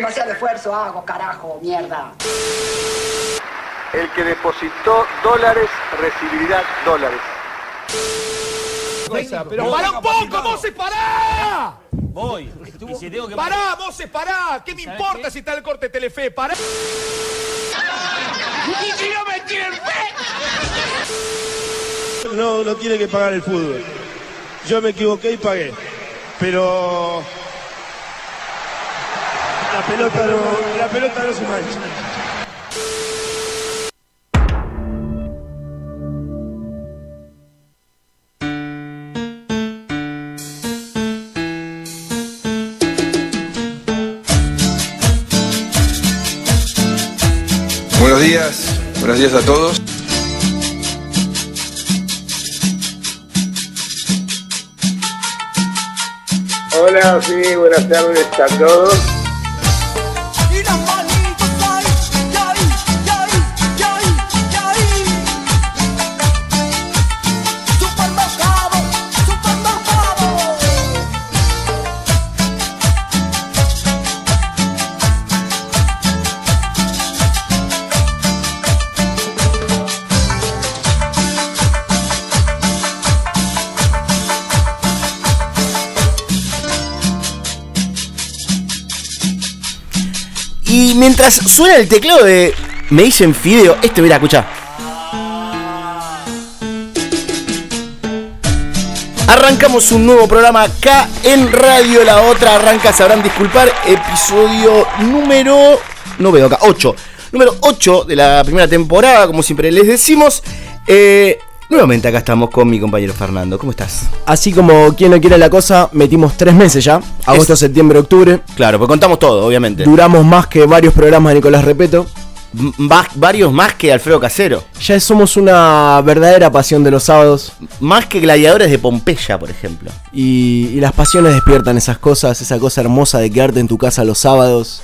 Demasiado esfuerzo hago, carajo, mierda. El que depositó dólares recibirá dólares. Pero para un poco, Moses, pará. Voy. Y si tengo que... Pará, Moses, pará. ¿Qué me ¿Sabes importa qué? si está el corte de Telefe? Pará. ¿Y si no me tienen fe? No, no tiene que pagar el fútbol. Yo me equivoqué y pagué. Pero la pelota no, la pelota no se mancha. Buenos días, buenos días a todos. Hola, sí, buenas tardes a todos. Mientras suena el teclado de Me dicen Fideo, este mira, escucha. Arrancamos un nuevo programa acá en Radio La Otra. Arranca, sabrán disculpar, episodio número. No veo acá, 8. Número 8 de la primera temporada, como siempre les decimos. Eh, nuevamente acá estamos con mi compañero Fernando. ¿Cómo estás? Así como quien no quiere la cosa, metimos tres meses ya. Agosto, septiembre, octubre. Claro, pues contamos todo, obviamente. Duramos más que varios programas de Nicolás Repeto. Va- varios más que Alfredo Casero. Ya somos una verdadera pasión de los sábados. Más que gladiadores de Pompeya, por ejemplo. Y, y las pasiones despiertan esas cosas, esa cosa hermosa de quedarte en tu casa los sábados.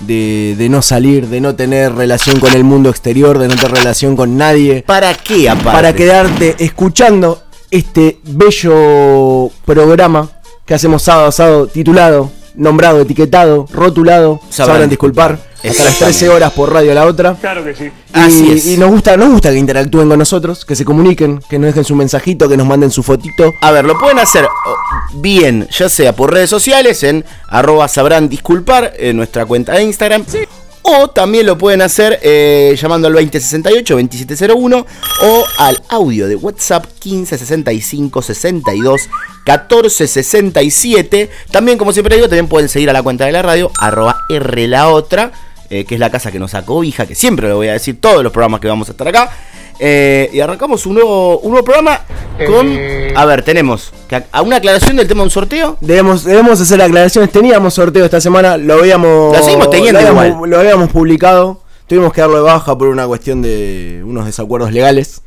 De, de no salir, de no tener relación con el mundo exterior, de no tener relación con nadie. ¿Para qué, aparte? Para quedarte escuchando este bello programa que hacemos sábado a sábado, titulado, nombrado, etiquetado, rotulado. Sabrán Sabrán, disculpar. Hasta las Exactamente. 13 horas por radio la otra. Claro que sí. Y, Así es. y nos gusta, nos gusta que interactúen con nosotros, que se comuniquen, que nos dejen su mensajito, que nos manden su fotito. A ver, lo pueden hacer bien, ya sea por redes sociales, en arroba sabrán disculpar, en nuestra cuenta de Instagram. O también lo pueden hacer eh, llamando al 2068-2701 o al audio de WhatsApp 1565 62 14 67. También, como siempre digo, también pueden seguir a la cuenta de la radio, arroba R la otra, eh, que es la casa que nos sacó hija, que siempre lo voy a decir todos los programas que vamos a estar acá. Eh, y arrancamos un nuevo, un nuevo programa con. A ver, tenemos que a una aclaración del tema de un sorteo. Debemos, debemos hacer aclaraciones. Teníamos sorteo esta semana, lo habíamos. Lo seguimos teniendo lo habíamos, igual. lo habíamos publicado. Tuvimos que darlo de baja por una cuestión de unos desacuerdos legales.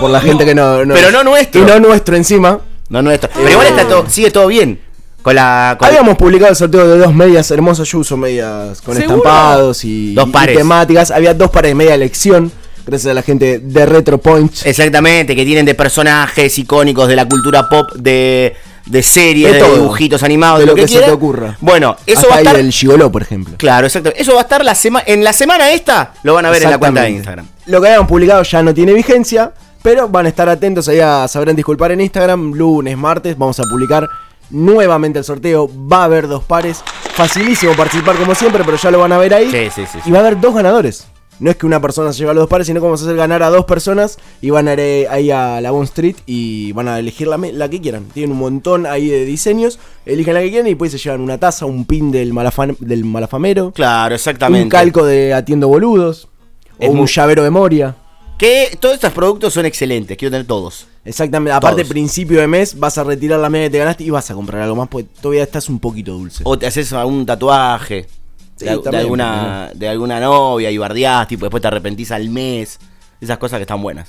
por la gente que no, no- Pero no nuestro. Y no nuestro encima. No, esto. Pero igual está todo, sigue todo bien. Con la. con- Habíamos publicado el sorteo de dos medias hermosas. Yo uso medias con ¿Seguro? estampados y, Dos y temáticas. Había dos pares de media elección. Gracias a la gente de Retro Point. Exactamente, que tienen de personajes icónicos de la cultura pop, de, de series, De dibujitos animados, de de lo que, se te ocurra. Bueno, eso Hasta va a estar. el Gigoló, por ejemplo. Claro, exacto. Eso va a estar la semana. En la semana esta lo van a ver en la cuenta de. Instagram. Lo que habíamos publicado ya no tiene vigencia, pero van a estar atentos ahí a sabrán disculpar en Instagram. Lunes, martes, vamos a publicar nuevamente el sorteo. Va a haber dos pares. Facilísimo participar como siempre, pero ya lo van a ver ahí. Sí, sí, sí. sí. Y va a haber dos ganadores. No es que una persona se lleve a los dos pares, sino que vamos a hacer ganar a dos personas y van a ir ahí a la Bond Street y van a elegir la, la que quieran. Tienen un montón ahí de diseños, eligen la que quieran y después se llevan una taza, un pin del, malafan- del malafamero, Claro, exactamente. un calco de Atiendo Boludos, Es o un muy- llavero de Moria. Que todos estos productos son excelentes, quiero tener todos. Exactamente, aparte Todos. principio de mes vas a retirar la media que te ganaste y vas a comprar algo más porque todavía estás un poquito dulce. O te haces algún tatuaje Sí, de, alguna, de alguna novia y bardeás, tipo, después te arrepentís al mes. Esas cosas que están buenas.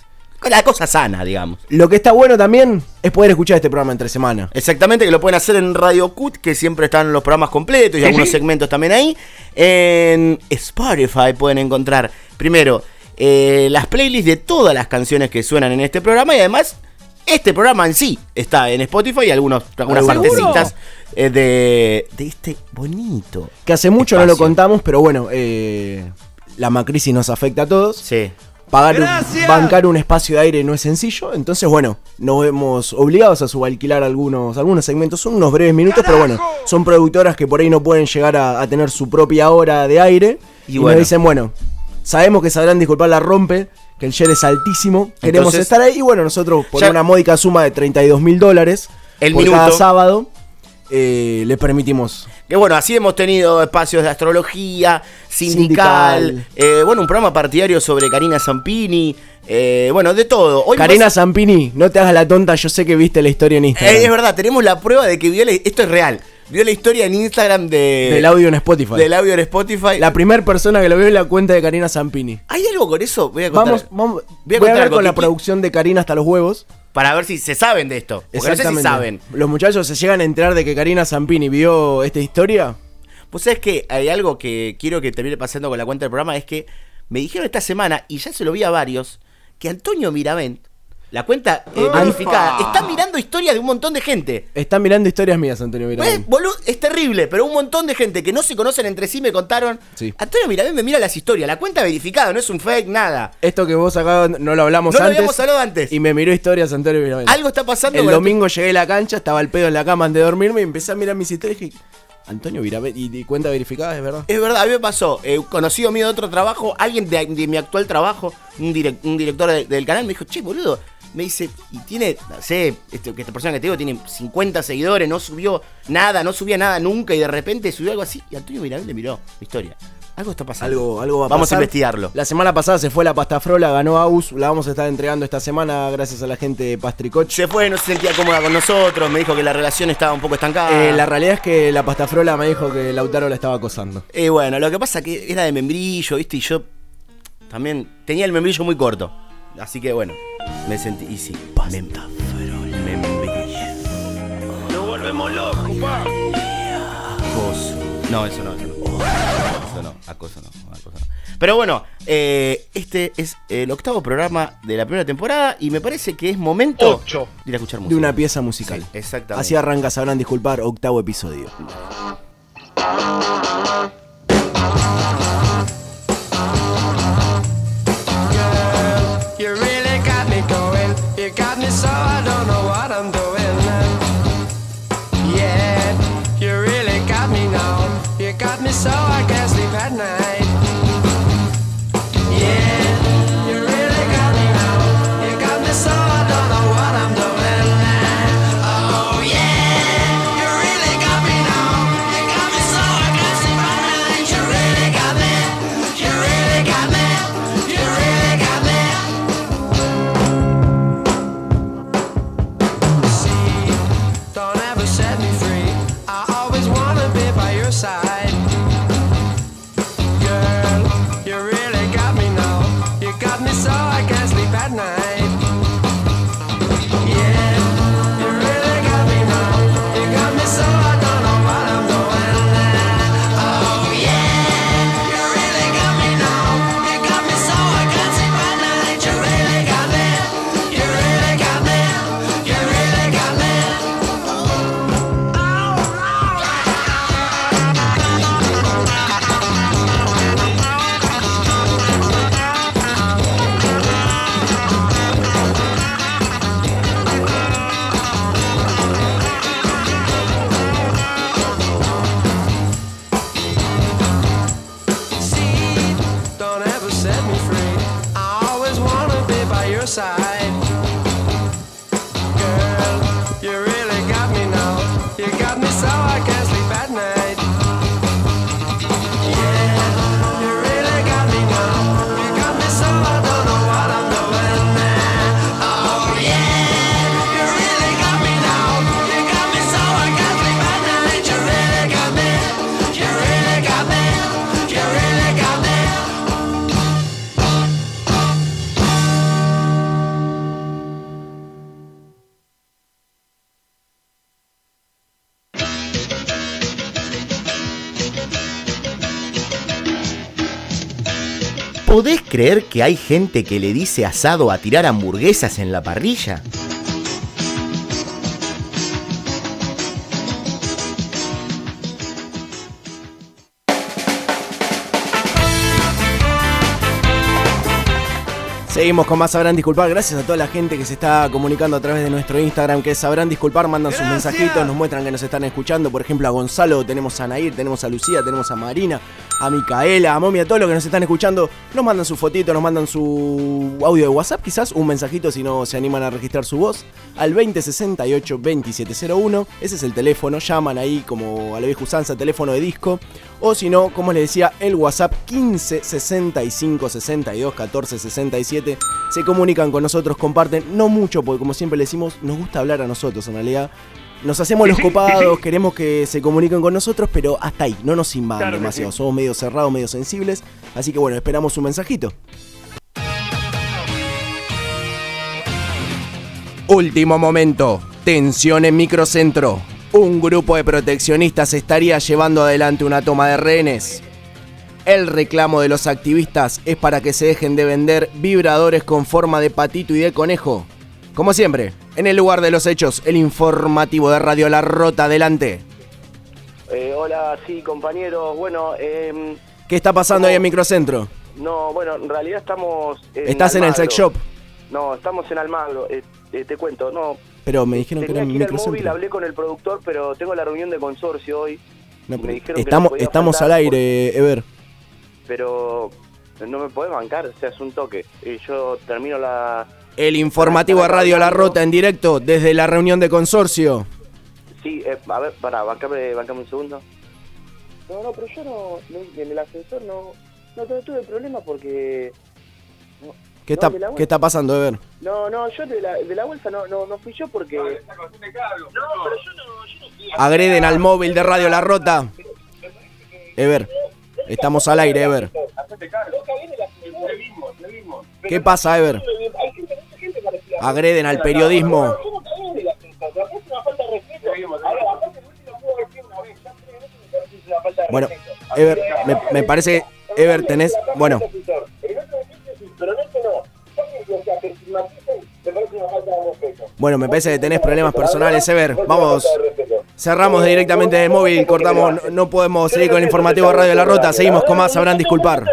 La cosa sana, digamos. Lo que está bueno también es poder escuchar este programa entre semana. Exactamente, que lo pueden hacer en Radio Cut, que siempre están los programas completos y algunos segmentos también ahí. En Spotify pueden encontrar, primero, eh, las playlists de todas las canciones que suenan en este programa y además Este programa en sí está en Spotify y algunos, algunas ¿Seguro? partecitas eh, de, de este bonito. Que hace mucho no lo contamos, pero bueno, eh, la macrisis nos afecta a todos. Sí. Pagar un- bancar un espacio de aire no es sencillo, entonces bueno, nos vemos obligados a subalquilar algunos, algunos segmentos, son unos breves minutos, pero bueno, son productoras que por ahí no pueden llegar a, a tener su propia hora de aire Y y, bueno. nos dicen, bueno, sabemos que sabrán disculpar la rompe, que el share es altísimo, queremos Entonces- estar ahí y bueno, nosotros por Ya- una módica suma de 32 mil dólares El por cada sábado, eh, les permitimos Que bueno, así hemos tenido espacios de astrología, sindical, Sindical. eh, bueno, un programa partidario sobre Karina Zampini, eh, bueno, de todo. Hoy Karina más- Zampini, no te hagas la tonta, yo sé que viste la historia en Instagram. Es verdad, tenemos la prueba de que esto es real. Vio la historia en Instagram de, del audio en Spotify. del audio en Spotify. La primera persona que lo vio es la cuenta de Karina Zampini. ¿Hay algo con eso? Voy a contar. Vamos, vamos. Voy Voy a contar hablar con la producción de Karina hasta los huevos. Para ver si se saben de esto. Porque no sé si saben. Los muchachos se llegan a enterar de que Karina Zampini vio esta historia. Pues es que hay algo que quiero que termine pasando con la cuenta del programa, es que me dijeron esta semana, y ya se lo vi a varios, que Antonio Miravent, la cuenta eh, verificada, está mirando historias de un montón de gente. Están mirando historias mías, Antonio Pues, Miramón. boludo, es terrible, pero un montón de gente que no se conocen entre sí me contaron. Sí. Antonio Miravent me mira las historias, la cuenta verificada, no es un fake, nada. Esto que vos acá no lo hablamos No lo antes. habíamos hablado antes. Y me miró historias Antonio Miramón. Algo está pasando El domingo llegué a la cancha, estaba el pedo en la cama antes de dormirme y empecé a mirar mis historias y dije, Antonio y, y cuenta verificada, es verdad. Es verdad, a mí me pasó. eh, conocido mío de otro trabajo, alguien de, de mi actual trabajo, un, direc- un director de- del canal, me dijo, che, boludo. Me dice, y tiene, no sé, este, que esta persona que te digo tiene 50 seguidores, no subió nada, no subía nada nunca y de repente subió algo así. Y Antonio Mirabel le miró la historia. Algo está pasando. Algo, algo va a Vamos pasar. a investigarlo. La semana pasada se fue la pasta frola, ganó Aus, la vamos a estar entregando esta semana gracias a la gente de Pastricoch. Se fue, no se sentía cómoda con nosotros, me dijo que la relación estaba un poco estancada. Eh, la realidad es que la pasta frola me dijo que Lautaro la estaba acosando. Eh, bueno, lo que pasa que era de membrillo, ¿viste? Y yo también tenía el membrillo muy corto. Así que bueno, me sentí. Y sí, pasta membrillo. Nos volvemos locos, pa. Acoso. No, eso no, eso no. Eso no, acoso no, acoso no. Pero bueno, eh, este es el octavo programa de la primera temporada y me parece que es momento Ocho. de ir a escuchar De música. una pieza musical. Sí, exactamente. Así arranca, sabrán disculpar, octavo episodio. creer que hay gente que le dice asado a tirar hamburguesas en la parrilla? Seguimos con más Sabrán Disculpar. Gracias a toda la gente que se está comunicando a través de nuestro Instagram, que Sabrán Disculpar. Mandan sus mensajitos, nos muestran que nos están escuchando. Por ejemplo, a Gonzalo, tenemos a Nair, tenemos a Lucía, tenemos a Marina, a Micaela, a Momi, a todos los que nos están escuchando. Nos mandan su fotito, nos mandan su audio de WhatsApp, quizás un mensajito si no se animan a registrar su voz. Al 2068-2701. Ese es el teléfono. Llaman ahí como a la vieja usanza, teléfono de disco. O si no, como les decía, el WhatsApp 15 65 62 14 67. Se comunican con nosotros, comparten, no mucho, porque como siempre le decimos, nos gusta hablar a nosotros en realidad. Nos hacemos los copados, queremos que se comuniquen con nosotros, pero hasta ahí, no nos invaden Claro demasiado. sí. Somos medio cerrados, medio sensibles. Así que bueno, esperamos un mensajito. Último momento. Tensión en microcentro. Un grupo de proteccionistas estaría llevando adelante una toma de rehenes. El reclamo de los activistas es para que se dejen de vender vibradores con forma de patito y de conejo. Como siempre, en el lugar de los hechos, el informativo de Radio La Rota adelante. Eh, hola, sí, compañeros. Bueno, em, ¿Qué está pasando ahí en microcentro? no, bueno, en realidad estamos. En Estás en el sex shop, No, estamos en Almagro. Eh, eh, te cuento, no. pero me dijeron que era en al móvil, microcentro. hablé con el productor, pero tengo la reunión de consorcio hoy. No, me dijeron que no estamos estamos al aire, Ever. Pero no me podés bancar, o sea, es un toque. Y yo termino la. El informativo de Radio La Rota en directo desde la reunión de consorcio. Sí, eh, a ver, para, bancame, bancame un segundo. No, no, pero yo no, no- en el ascensor no, no, no tuve problema porque... ¿Qué, No, está, de la ¿Qué está pasando, Ever? No, no, yo de la, de la bolsa no, no, no fui yo porque... No, pero yo no, yo no fui. Agreden al móvil de Radio La Rota. Ever, estamos al aire, Ever. ¿Qué pasa, Ever? Agreden al periodismo. Bueno, Ever, me, me parece Ever tenés. Bueno, bueno, me parece que tenés problemas personales, Ever. Vamos. Cerramos directamente del móvil, cortamos, no, podemos seguir con el informativo Radio La Rota, seguimos con más, sabrán disculpar.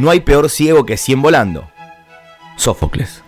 No hay peor ciego que 100 volando. Sófocles.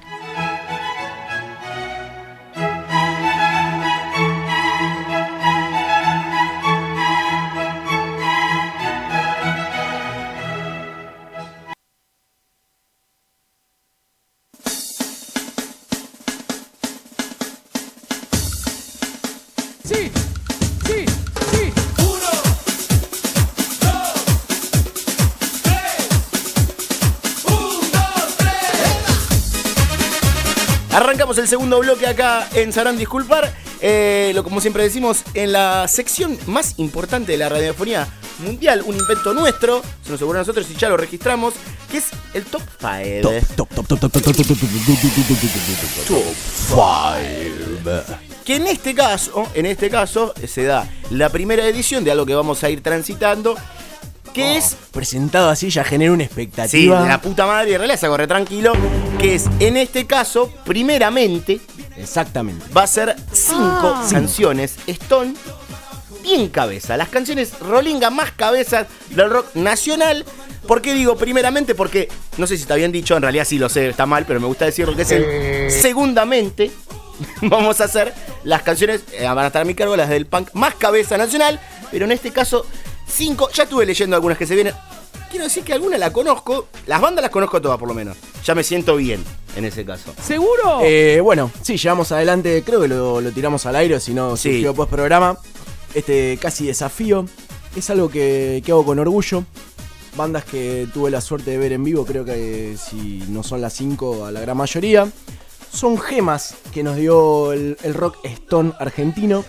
Arrancamos el segundo bloque acá en Sarán Disculpar. Eh, lo, como siempre decimos, en la sección más importante de la radiofonía mundial, un invento nuestro, se nos asegura a nosotros y ya lo registramos, que es el Top 5. Top, top, top, top, top, top, top, top, top, top, top, top, top, top. Que en este caso, en este caso, eh, se da la primera edición de algo que vamos a ir transitando, que es Presentado así ya genera una Sí, expectativa. de la puta madre, en realidad se corre tranquilo. Que es, en este caso, primeramente, Exactamente. va a ser cinco canciones Stone bien cabeza. Las canciones Rolinga más cabezas del rock nacional. ¿Por qué digo primeramente? Porque, no sé si está bien dicho, en realidad sí lo sé, está mal, pero me gusta decirlo que es el segundamente. Vamos a hacer las canciones, eh, van a estar a mi cargo, las del punk más cabeza nacional, pero en este caso, cinco. Ya estuve leyendo algunas que se vienen. Quiero decir que algunas la conozco, las bandas las conozco todas por lo menos. Ya me siento bien en ese caso. ¿Seguro? Eh, bueno, sí, llevamos adelante, creo que lo, lo tiramos al aire, si no Sí. surgió post programa. Este casi desafío. Es algo que, que hago con orgullo. Bandas que tuve la suerte de ver en vivo, creo que si no son las 5, a la gran mayoría. Son gemas que nos dio el, el rock stone argentino.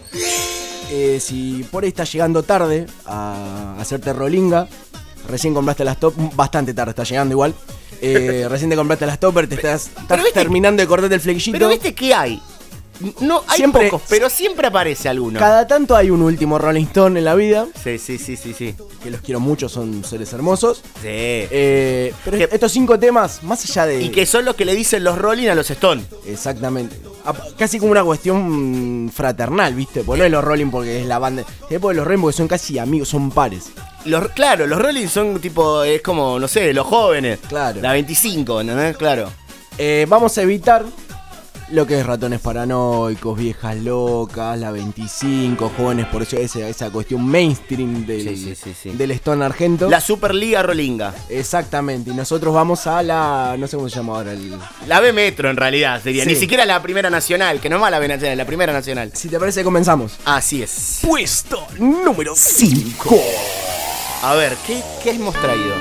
Eh, si por ahí estás llegando tarde a hacerte rolinga, recién compraste las top, bastante tarde, está llegando igual. Eh, recién te compraste las topper, te estás, estás terminando de cortarte el flequillito. Pero viste que hay. No, hay Siempre- pocos, pero siempre aparece alguno. Cada tanto hay un último Rolling Stone en la vida, Sí, sí, sí, sí, sí. que los quiero mucho, son seres hermosos. Sí. Eh, pero Que- estos cinco temas, más allá de... y que son los que le dicen los Rolling a los Stone. Exactamente. Casi como una cuestión fraternal, ¿viste? Porque no es los Rolling porque es la banda. Es porque los Rolling porque son casi amigos, son pares. Los, claro, los Rolling son tipo, es como, no sé, los jóvenes. Claro. La 25, ¿entendés? Claro. Eh, vamos a evitar lo que es ratones paranoicos, viejas locas, la 25, jóvenes por eso, esa, esa cuestión mainstream del, Sí, sí, sí, sí. del Stone Argento. La Superliga Rolinga. Exactamente, y nosotros vamos a la. no sé cómo se llama ahora el. La B Metro en realidad sería. Ni siquiera la primera nacional, que no es más la B nacional, la primera nacional. Si te parece, comenzamos. Así es. Puesto número 5. A ver, ¿qué, qué hemos traído?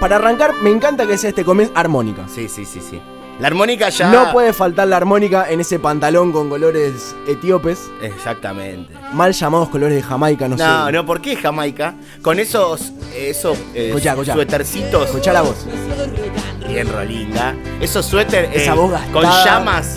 Para arrancar, me encanta que sea este comienzo armónica. Sí, sí, sí, sí. La armónica ya. No puede faltar la armónica en ese pantalón con colores etíopes, Exactamente. mal llamados colores de Jamaica, no, No, sé. no, ¿por qué Jamaica? Con esos, esos eh, escuchá. suétercitos Escuchá la voz. bien rolinga. Esos suéter eh, Esa voz con llamas,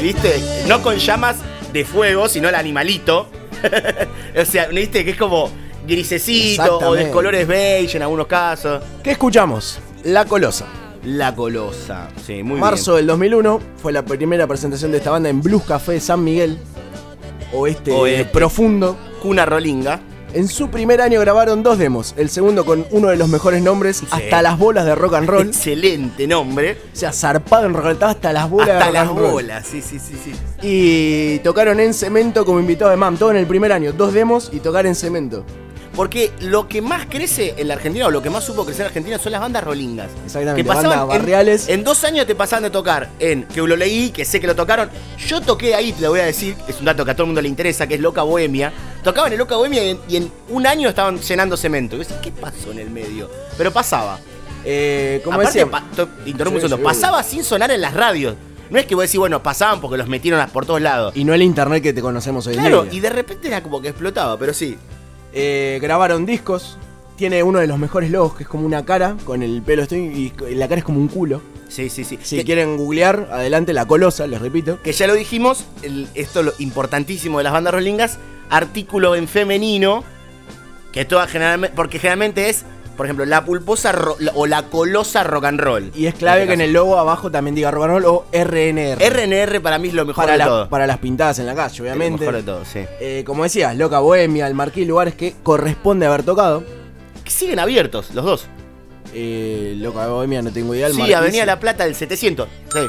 ¿viste? No con llamas de fuego, sino el animalito. o sea, ¿viste? Que es como grisecito o de colores beige en algunos casos. ¿Qué escuchamos? La Colosa. La colosa. Sí, muy Marzo del 2001 fue la primera presentación de esta banda en Blues Café San Miguel, oeste, Oeste. profundo. Cuna rolinga. En su primer año grabaron dos demos, el segundo con uno de los mejores nombres, hasta las bolas de rock and roll. Excelente nombre. O sea, zarpado en rock and roll, hasta las bolas de Hasta rock las and roll. bolas, sí, sí, sí, sí. Y tocaron en cemento como invitado de MAM, todo en el primer año, dos demos y tocar en cemento. Porque lo que más crece en la Argentina, o lo que más supo crecer en Argentina, son las bandas rolingas. Exactamente, Que pasaban bandas en- barriales. En, dos años te pasaban de tocar en, que lo leí, que sé que lo tocaron. Yo toqué ahí, te lo voy a decir, es un dato que a todo el mundo le interesa, que es Loca Bohemia. Tocaban en Loca Bohemia y en, y en un año estaban llenando cemento. Y yo decía, ¿Qué pasó en el medio? Pero pasaba. Eh, como Aparte, decía, pa- interrumpo un Sí, segundo, sí, pasaba sin sonar en las radios. No es que vos decís, bueno, pasaban porque los metieron por todos lados. y no el internet que te conocemos hoy en Claro, día. y de repente era como que explotaba, pero sí. Eh, grabaron discos. Tiene uno de los mejores logos, que es como una cara, con el pelo estoy y la cara es como un culo. Sí, sí, sí. Si Que- quieren googlear, adelante la colosa, les repito. que ya lo dijimos, el- esto es lo importantísimo de las bandas rolingas, artículo en femenino, que toda generalmente, porque generalmente es, por ejemplo, la pulposa ro- la- o la colosa rock and roll. Y es clave que en el logo abajo también diga rock and roll o RNR. RNR para mí es lo mejor para, de la- todo. para las pintadas en la calle, lo obviamente. mejor de todo, sí. Eh, como decías, Loca Bohemia, el Marqués, lugares que corresponde haber tocado. Que siguen abiertos, los dos. Eh, Loca Bohemia, no tengo idea. el Sí, Marqués. Avenida La Plata del 700. Sí.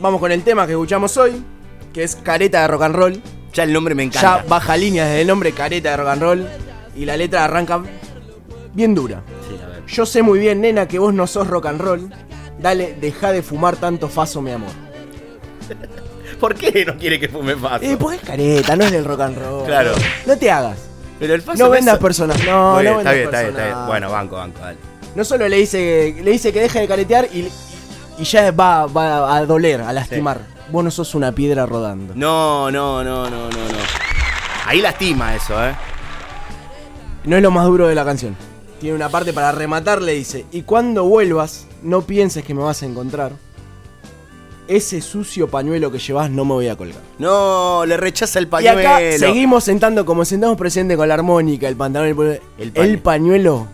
Vamos con el tema que escuchamos hoy, que es Careta de Rock and Roll. Ya el nombre me Ya encanta. baja línea desde el nombre Careta de Rock and Roll. Y la letra arranca bien dura. Yo sé muy bien, nena, que vos no sos rock and roll. Dale, deja de fumar tanto faso, mi amor. ¿Por qué no quiere que fume faso? Eh, porque es careta, no es del rock and roll. Claro. No te hagas. Pero el faso No vendas eso. personas. No, Muy no bien, vendas está bien, está bien, está bien. Bueno, banco, banco, dale. No solo le dice, le dice que deje de caretear y, y ya va, va a doler, a lastimar. Vos no sos una piedra rodando. No, no, no, no, no, no. Ahí lastima eso, ¿eh? No es lo más duro de la canción. Tiene una parte para rematar, le dice, y cuando vuelvas, no pienses que me vas a encontrar. Ese sucio pañuelo que llevas no me voy a colgar. No, le rechaza el Y pañuelo. acá seguimos sentando como sentamos presente con la armónica, el pantalón, el, pañuelo. El el, paño. pañuelo.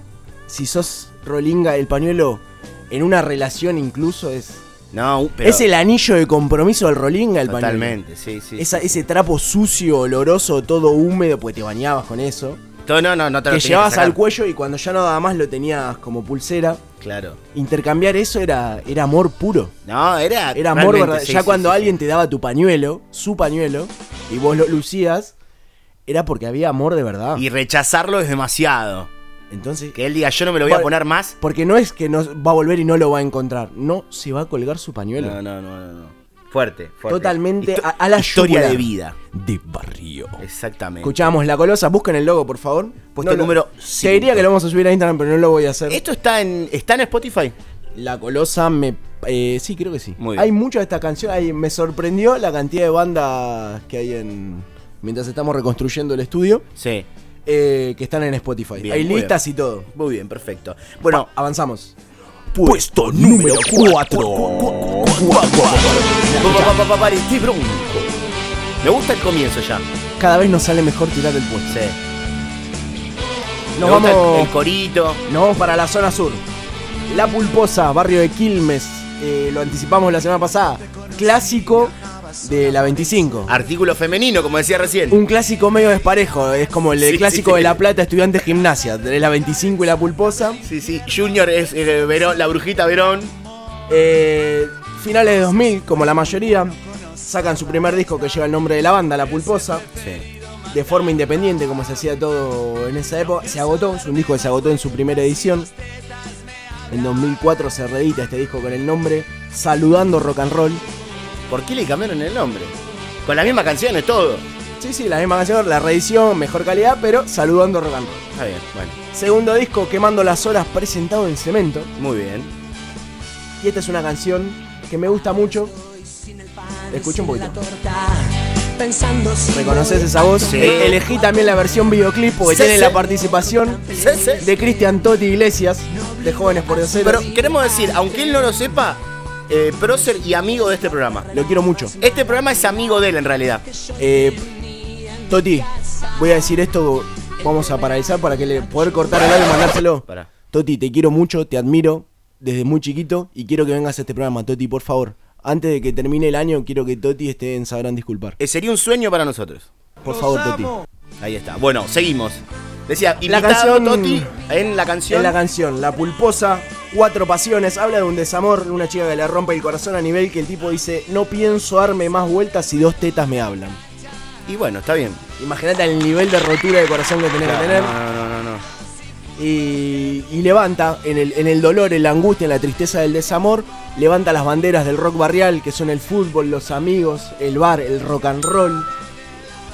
Si sos rolinga, el pañuelo en una relación incluso es... No, pero. es el anillo de compromiso del rolinga, el pañuelo. Totalmente, sí, sí. Esa- ese trapo sucio, oloroso, todo húmedo, pues te bañabas con eso. No, no, no, no te lo que llevabas al cuello y cuando ya no daba más lo tenías como pulsera. Claro. Intercambiar eso era, era amor puro. No, era. Era amor realmente, verdad. sí, ya sí, cuando sí, alguien te daba tu pañuelo, su pañuelo, y vos lo lucías, era porque había amor de verdad. Y rechazarlo es demasiado. Entonces, Que él diga, yo no me lo voy a poner más. porque no es que no va a volver y no lo va a encontrar. No, se va a colgar su pañuelo. No, no, no, no. no. Fuerte, fuerte. Totalmente Histo- a, a la Historia yugular. de vida. De barrio. Exactamente. Escuchamos La Colosa, busquen el logo, por favor. Puesto lo- número Te cinco. diría que lo vamos a subir a Instagram, pero no lo voy a hacer. ¿Esto está en, está en Spotify? La Colosa me... eh, sí, creo que sí. Muy bien. Hay muchas de estas canciones. hay- me sorprendió la cantidad de bandas que hay en... Mientras estamos reconstruyendo el estudio, Sí. eh, que están en Spotify. Bien, hay listas y todo. Muy bien, perfecto. Bueno, Pa- avanzamos. Puesto número 4. Me gusta el comienzo ya. Cada vez nos sale mejor tirar el puesto. Sí. Nos vamos, el corito. nos vamos para la zona sur. La Pulposa, barrio de Quilmes. Eh, lo anticipamos la semana pasada. Clásico de la 25. Artículo femenino, como decía recién. Un clásico medio desparejo, es como el Sí, clásico sí. de La Plata, estudiante gimnasia. Tenés la 25 y la Pulposa. Sí, sí. Junior es eh, Verón, la brujita Verón. Eh, finales de 2000, como la mayoría, sacan su primer disco que lleva el nombre de la banda, La Pulposa. Sí. De forma independiente, como se hacía todo en esa época. Se agotó, es un disco que se agotó en su primera edición. En 2004 se reedita este disco con el nombre Saludando Rock and Roll. ¿Por qué le cambiaron el nombre? Con las mismas canciones, todo. Sí, sí, la misma canción, la reedición, mejor calidad, pero Saludando Rock and Roll. Está bien, bueno. Segundo disco, Quemando las Horas, presentado en cemento. Muy bien. Y esta es una canción que me gusta mucho. Escucha un poquito. ¿Reconoces esa voz? Sí. E- Elegí también la versión videoclip porque Sí, tiene sí. la participación Sí, sí. de Cristian Totti Iglesias, de Jóvenes por Dios Pero queremos decir, aunque él no lo sepa, eh, prócer y amigo de este programa. Lo quiero mucho. Este programa es amigo de él en realidad. Eh, Toti, voy a decir esto, vamos a paralizar para que le poder cortar el audio y mandárselo. Pará. Toti, te quiero mucho, te admiro desde muy chiquito y quiero que vengas a este programa, Toti, por favor. Antes de que termine el año, quiero que Toti esté en Sabrán Disculpar. Eh, sería un sueño para nosotros. Por favor, Toti. Ahí está. Bueno, seguimos. Decía, La canción- Toti en la canción. En la canción, La Pulposa, Cuatro Pasiones, habla de un desamor, de una chica que le rompe el corazón a nivel que el tipo dice, no pienso darme más vueltas si dos tetas me hablan. Y bueno, está bien. Imagínate el nivel de rotura de corazón que tenés que tener. No, no, no, no, no. y, y levanta en el, en el dolor, en la angustia, en la tristeza del desamor, levanta las banderas del rock barrial, que son el fútbol, los amigos, el bar, el rock and roll.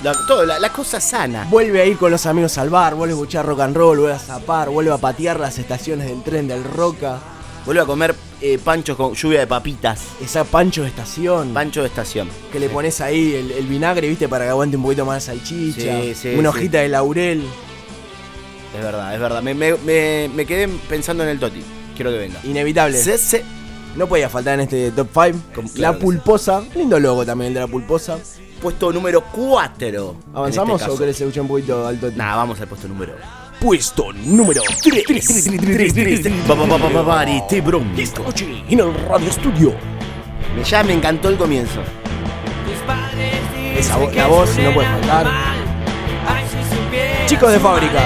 La, todo, la, la cosa sana. Vuelve a ir con los amigos al bar, vuelve a escuchar rock and roll, vuelve a zapar, vuelve a patear las estaciones del tren del Roca, Vuelve a comer eh, panchos con lluvia de papitas. esa pancho de estación, Pancho de estación. que le pones ahí el, el vinagre, viste, para que aguante un poquito más la salchicha, Sí, sí, una hojita de laurel. Es verdad, es verdad. Me, me- me- me quedé pensando en el Toti. Quiero que venga. Inevitable. No podía faltar en este top 5. Como- La pulposa, lindo logo también el de la pulposa. Puesto número 4. ¿Avanzamos o querés escuchar un poquito al Toti? Nah, vamos al puesto número. Puesto número 3. Te bronco. Esta noche en el Radio Estudio. Ya me encantó el comienzo. Esa vo- la voz no puede faltar. Chicos de fábrica.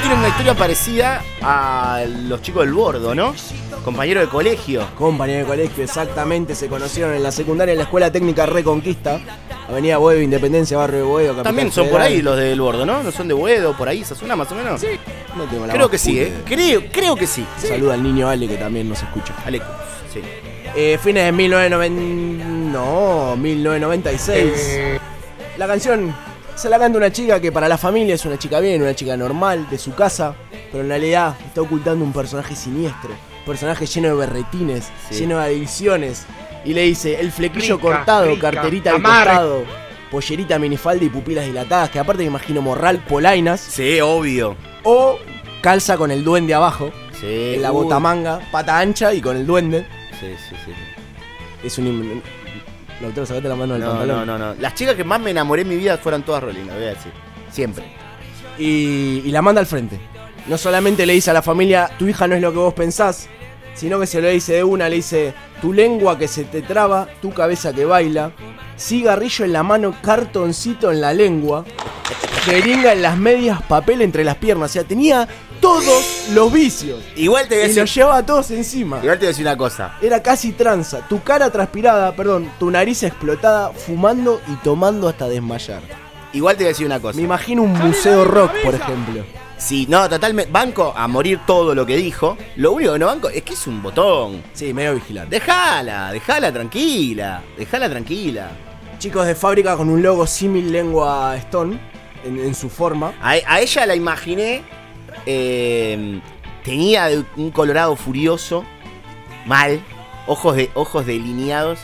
tienen una historia parecida a los chicos del bordo, ¿no? Compañero de colegio. Compañero de colegio, exactamente. Se conocieron en la secundaria en la Escuela Técnica Reconquista. Avenida Boedo, Independencia, Barrio de Boedo. Capital También son por ahí los del bordo, ¿no? ¿No son de Boedo, por ahí, esa zona más o menos? Sí. No tengo la Creo que sí, ¿eh? Creo, creo que sí. idea. Saluda al niño Ale que también nos escucha. Ale sí. Eh, fines de 1990. No, 1996. La canción se la canta una chica que para la familia es una chica bien, una chica normal, de su casa, pero en realidad está ocultando un personaje siniestro. Personaje lleno de berretines, Sí. lleno de adicciones. Y le dice: el flequillo Rica, cortado, rica, carterita al costado, pollerita minifalda y pupilas dilatadas, que aparte me imagino morral, polainas, Sí, obvio. o calza con el duende abajo, Sí. en la uy. botamanga, pata ancha y con el duende. Sí, sí, sí. Es un. Lautaro, sacate la mano del No, pantalón. no, no, no. Las chicas que más me enamoré en mi vida fueron todas Rolina, voy a decir. Siempre. y, y la manda al frente. No solamente le dice a la familia, tu hija no es lo que vos pensás, sino que se lo dice de una, le dice, tu lengua que se te traba, tu cabeza que baila, cigarrillo en la mano, cartoncito en la lengua, jeringa en las medias, papel entre las piernas. O sea, tenía todos los vicios. Igual te voy a Y decir. los llevaba todos encima. Igual te voy a decir una cosa. Era casi tranza. Tu cara transpirada, perdón, tu nariz explotada, fumando y tomando hasta desmayar. Igual te voy a decir una cosa. Me imagino un museo rock, por ejemplo. Sí, no, totalmente. Banco a morir todo lo que dijo. Lo único que no banco es que es un botón. Sí, medio vigilante. Déjala, déjala tranquila. Déjala tranquila. Chicos de fábrica con un logo símil lengua Stone en, en su forma. A, a ella la imaginé. eh, tenía un colorado furioso. Mal. Ojos, de, ojos delineados.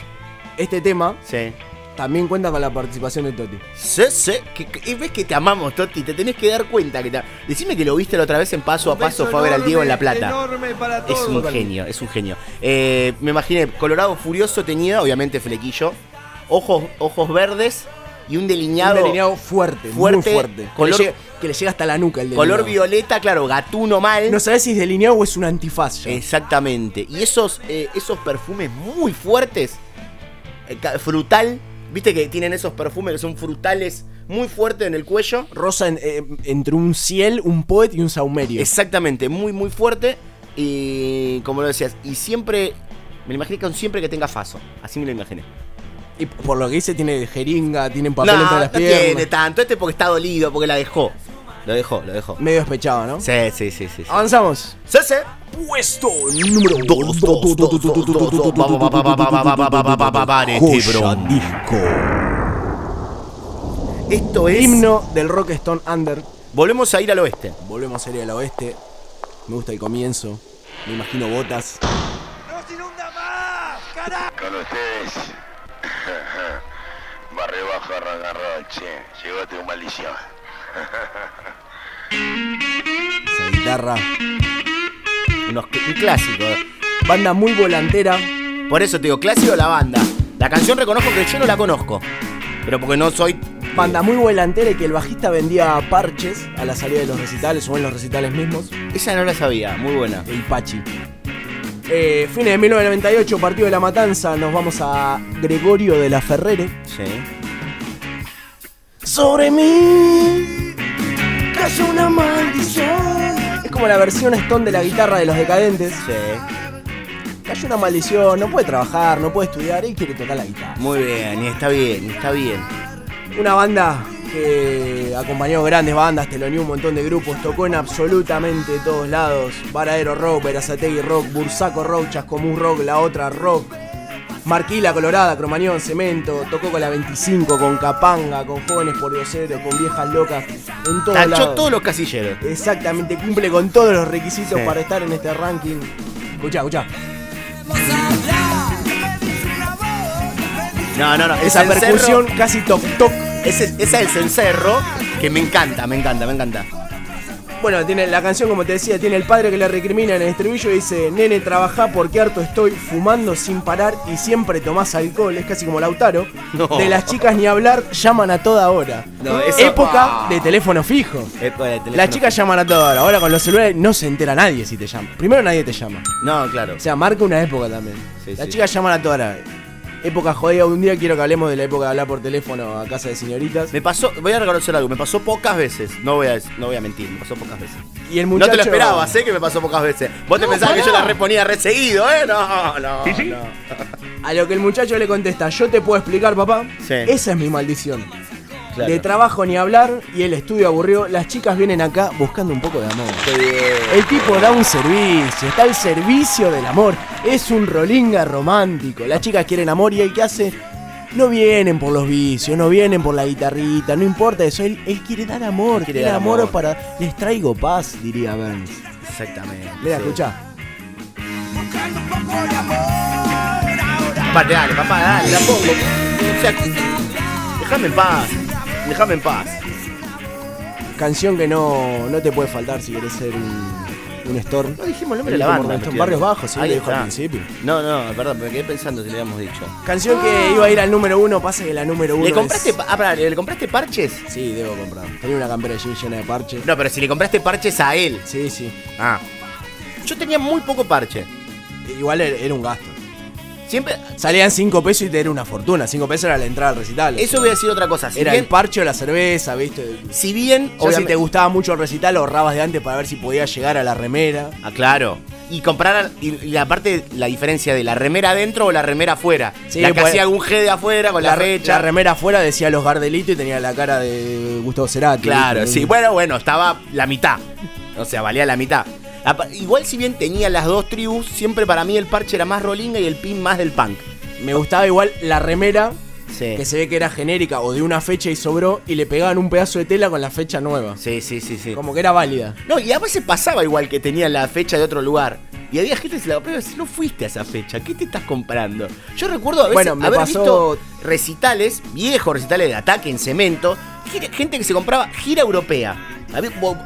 Este tema Sí. También cuenta con la participación de Toti. Sí, sí. Que, que- y ves que te amamos, Toti. Te tenés que dar cuenta. que te- Decime que lo viste la otra vez en paso a paso. Fue a ver al Diego en La Plata. Enorme para Es todos. un genio, es un genio. Eh, me imaginé, colorado furioso tenía, obviamente flequillo, ojos, ojos verdes y un delineado, Un delineado fuerte, fuerte, muy fuerte. color- que, le llega, que le llega hasta la nuca el delineado. color violeta, claro, gatuno mal. No sabes si es delineado o es un antifaz ya. Exactamente. Y esos, eh, esos perfumes muy fuertes, eh, frutal, viste que tienen esos perfumes que son frutales muy fuertes en el cuello. Rosa en- eh, entre un ciel, un poet y un saumerio. Exactamente, muy, muy fuerte. Y como lo decías, y siempre, me lo imaginé con siempre que tenga faso. Así me lo imaginé. Y por lo que dice, tiene jeringa, tiene papel no, entre las no piernas. tiene tanto. Este porque está dolido, porque la dejó. Lo dejó, lo dejó. Medio despechado, ¿no? Sí, sí, sí, sí. Avanzamos. Sí, sí. Puesto número 2. disco. Esto es. Himno del Rock Stone Under. Volvemos a ir al oeste. Volvemos a ir al oeste. Me gusta el comienzo. Me imagino botas. ¡Nos inunda más! ¡Carajo! Con ustedes. Barre bajo, che. Llegó tu maldición. Esa guitarra. Unos, un clásico. Banda muy volantera. Por eso te digo, clásico la banda. La canción reconozco que yo no la conozco. Pero porque no soy. Banda muy volantera y que el bajista vendía parches a la salida de los recitales o en los recitales mismos. Esa no la sabía, muy buena. El Pachi. Eh, fines de 1998, partido de la matanza. Nos vamos a Gregorio de la Ferrere. Sí. Sobre mí cayó una maldición. Es como la versión Stone de la guitarra de los decadentes. Sí. Cayó una maldición, no puede trabajar, no puede estudiar y quiere tocar la guitarra. Muy bien, y está bien, y está bien. Una banda que acompañó grandes bandas, teloneó un montón de grupos, tocó en absolutamente todos lados. Varadero Rock, Verazategui Rock, Bursaco Rock, Chascomús Rock, La Otra Rock. Marquila Colorada, Cromañón, Cemento, tocó con la 25, con Capanga, con Jóvenes por Diosero, con Viejas Locas, en todos Tachó todos los casilleros. Exactamente, cumple con todos los requisitos Sí. para estar en este ranking. Escuchá, escuchá. No, no, no. Esa percusión casi toc toc. Ese, ese es el cencerro que me encanta, me encanta, me encanta. Bueno, tiene la canción, como te decía, tiene el padre que le recrimina en el estribillo y dice, nene, trabajá porque harto estoy fumando sin parar y siempre tomás alcohol. Es casi como Lautaro. No. De las chicas ni hablar, llaman a toda hora. No, eso- Época de teléfono fijo. Pues, el teléfono- Las chicas llaman a toda hora. Ahora con los celulares no se entera nadie si te llama. Primero nadie te llama. No, claro. O sea, marca una época también. Sí, Las sí. chicas llaman a toda hora. Época jodida, un día quiero que hablemos de la época de hablar por teléfono a casa de señoritas. Me pasó, voy a reconocer algo, me pasó pocas veces. No voy a, no voy a mentir, me pasó pocas veces. Y el No muchacho... te lo esperaba, sé que me pasó pocas veces. Vos te No, pensabas que yo la reponía re seguido, ¿eh? No, no. ¿Y sí? no. A lo que el muchacho le contesta, yo te puedo explicar, papá. Sí. Esa es mi maldición. Claro. De trabajo ni hablar y el estudio aburrió. Las chicas vienen acá buscando un poco de amor. El tipo da un servicio, está al servicio del amor. Es un rolinga romántico. Las chicas quieren amor y el que hace. No vienen por los vicios, no vienen por la guitarrita, no importa eso. Él, él quiere dar amor, Quiere quiere, dar amor, amor. para. Les traigo paz, diría Burns. Exactamente. Mira, sí. escucha. Aparte, dale, papá, dale, la pongo. O sea, déjame en paz. Déjame en paz. Canción que no, no te puede faltar si querés ser un, un Storm. No dijimos el nombre de la banda. Barrios Bajos, sí, Ahí lo dijo al principio. No, no, verdad, me quedé pensando si le habíamos dicho. Canción que iba a ir al número uno, pasa que la número uno. ¿Le compraste, es- ah, pará, ¿le compraste parches? Sí, debo comprar. Tenía una campera allí llena de parches. No, pero si le compraste parches a él. Sí, sí. Ah. Yo tenía muy poco parche. Igual era un gasto. Siempre. Salían 5 pesos y te era una fortuna. 5 pesos era la entrada al recital. o Eso voy a decir otra cosa. Si Era bien, el parche o la cerveza, ¿viste? si bien Ya si te gustaba mucho el recital, ahorrabas de antes para ver si podías llegar a la remera. Ah, claro. Y comprar, y, y aparte la diferencia de la remera adentro o la remera afuera. Sí, la que pues- hacía algún G de afuera con la, re- fecha. la remera afuera decía los Gardelitos y tenía la cara de Gustavo Cerati. Claro, ¿viste? sí. Bueno, bueno, estaba la mitad. O sea, valía la mitad. Igual si bien tenía las dos tribus, siempre para mí el parche era más rolinga y el pin más del punk. Me gustaba igual la remera, Sí. que se ve que era genérica o de una fecha y sobró, y le pegaban un pedazo de tela con la fecha nueva. Sí, sí, sí, sí. Como que era válida. No, y a veces pasaba igual que tenía la fecha de otro lugar. Y había gente que se la compraba y decía, no fuiste a esa fecha, ¿qué te estás comprando? Yo recuerdo a veces Bueno, me haber pasó- visto recitales, viejos recitales de ataque en cemento, gente que se compraba gira europea.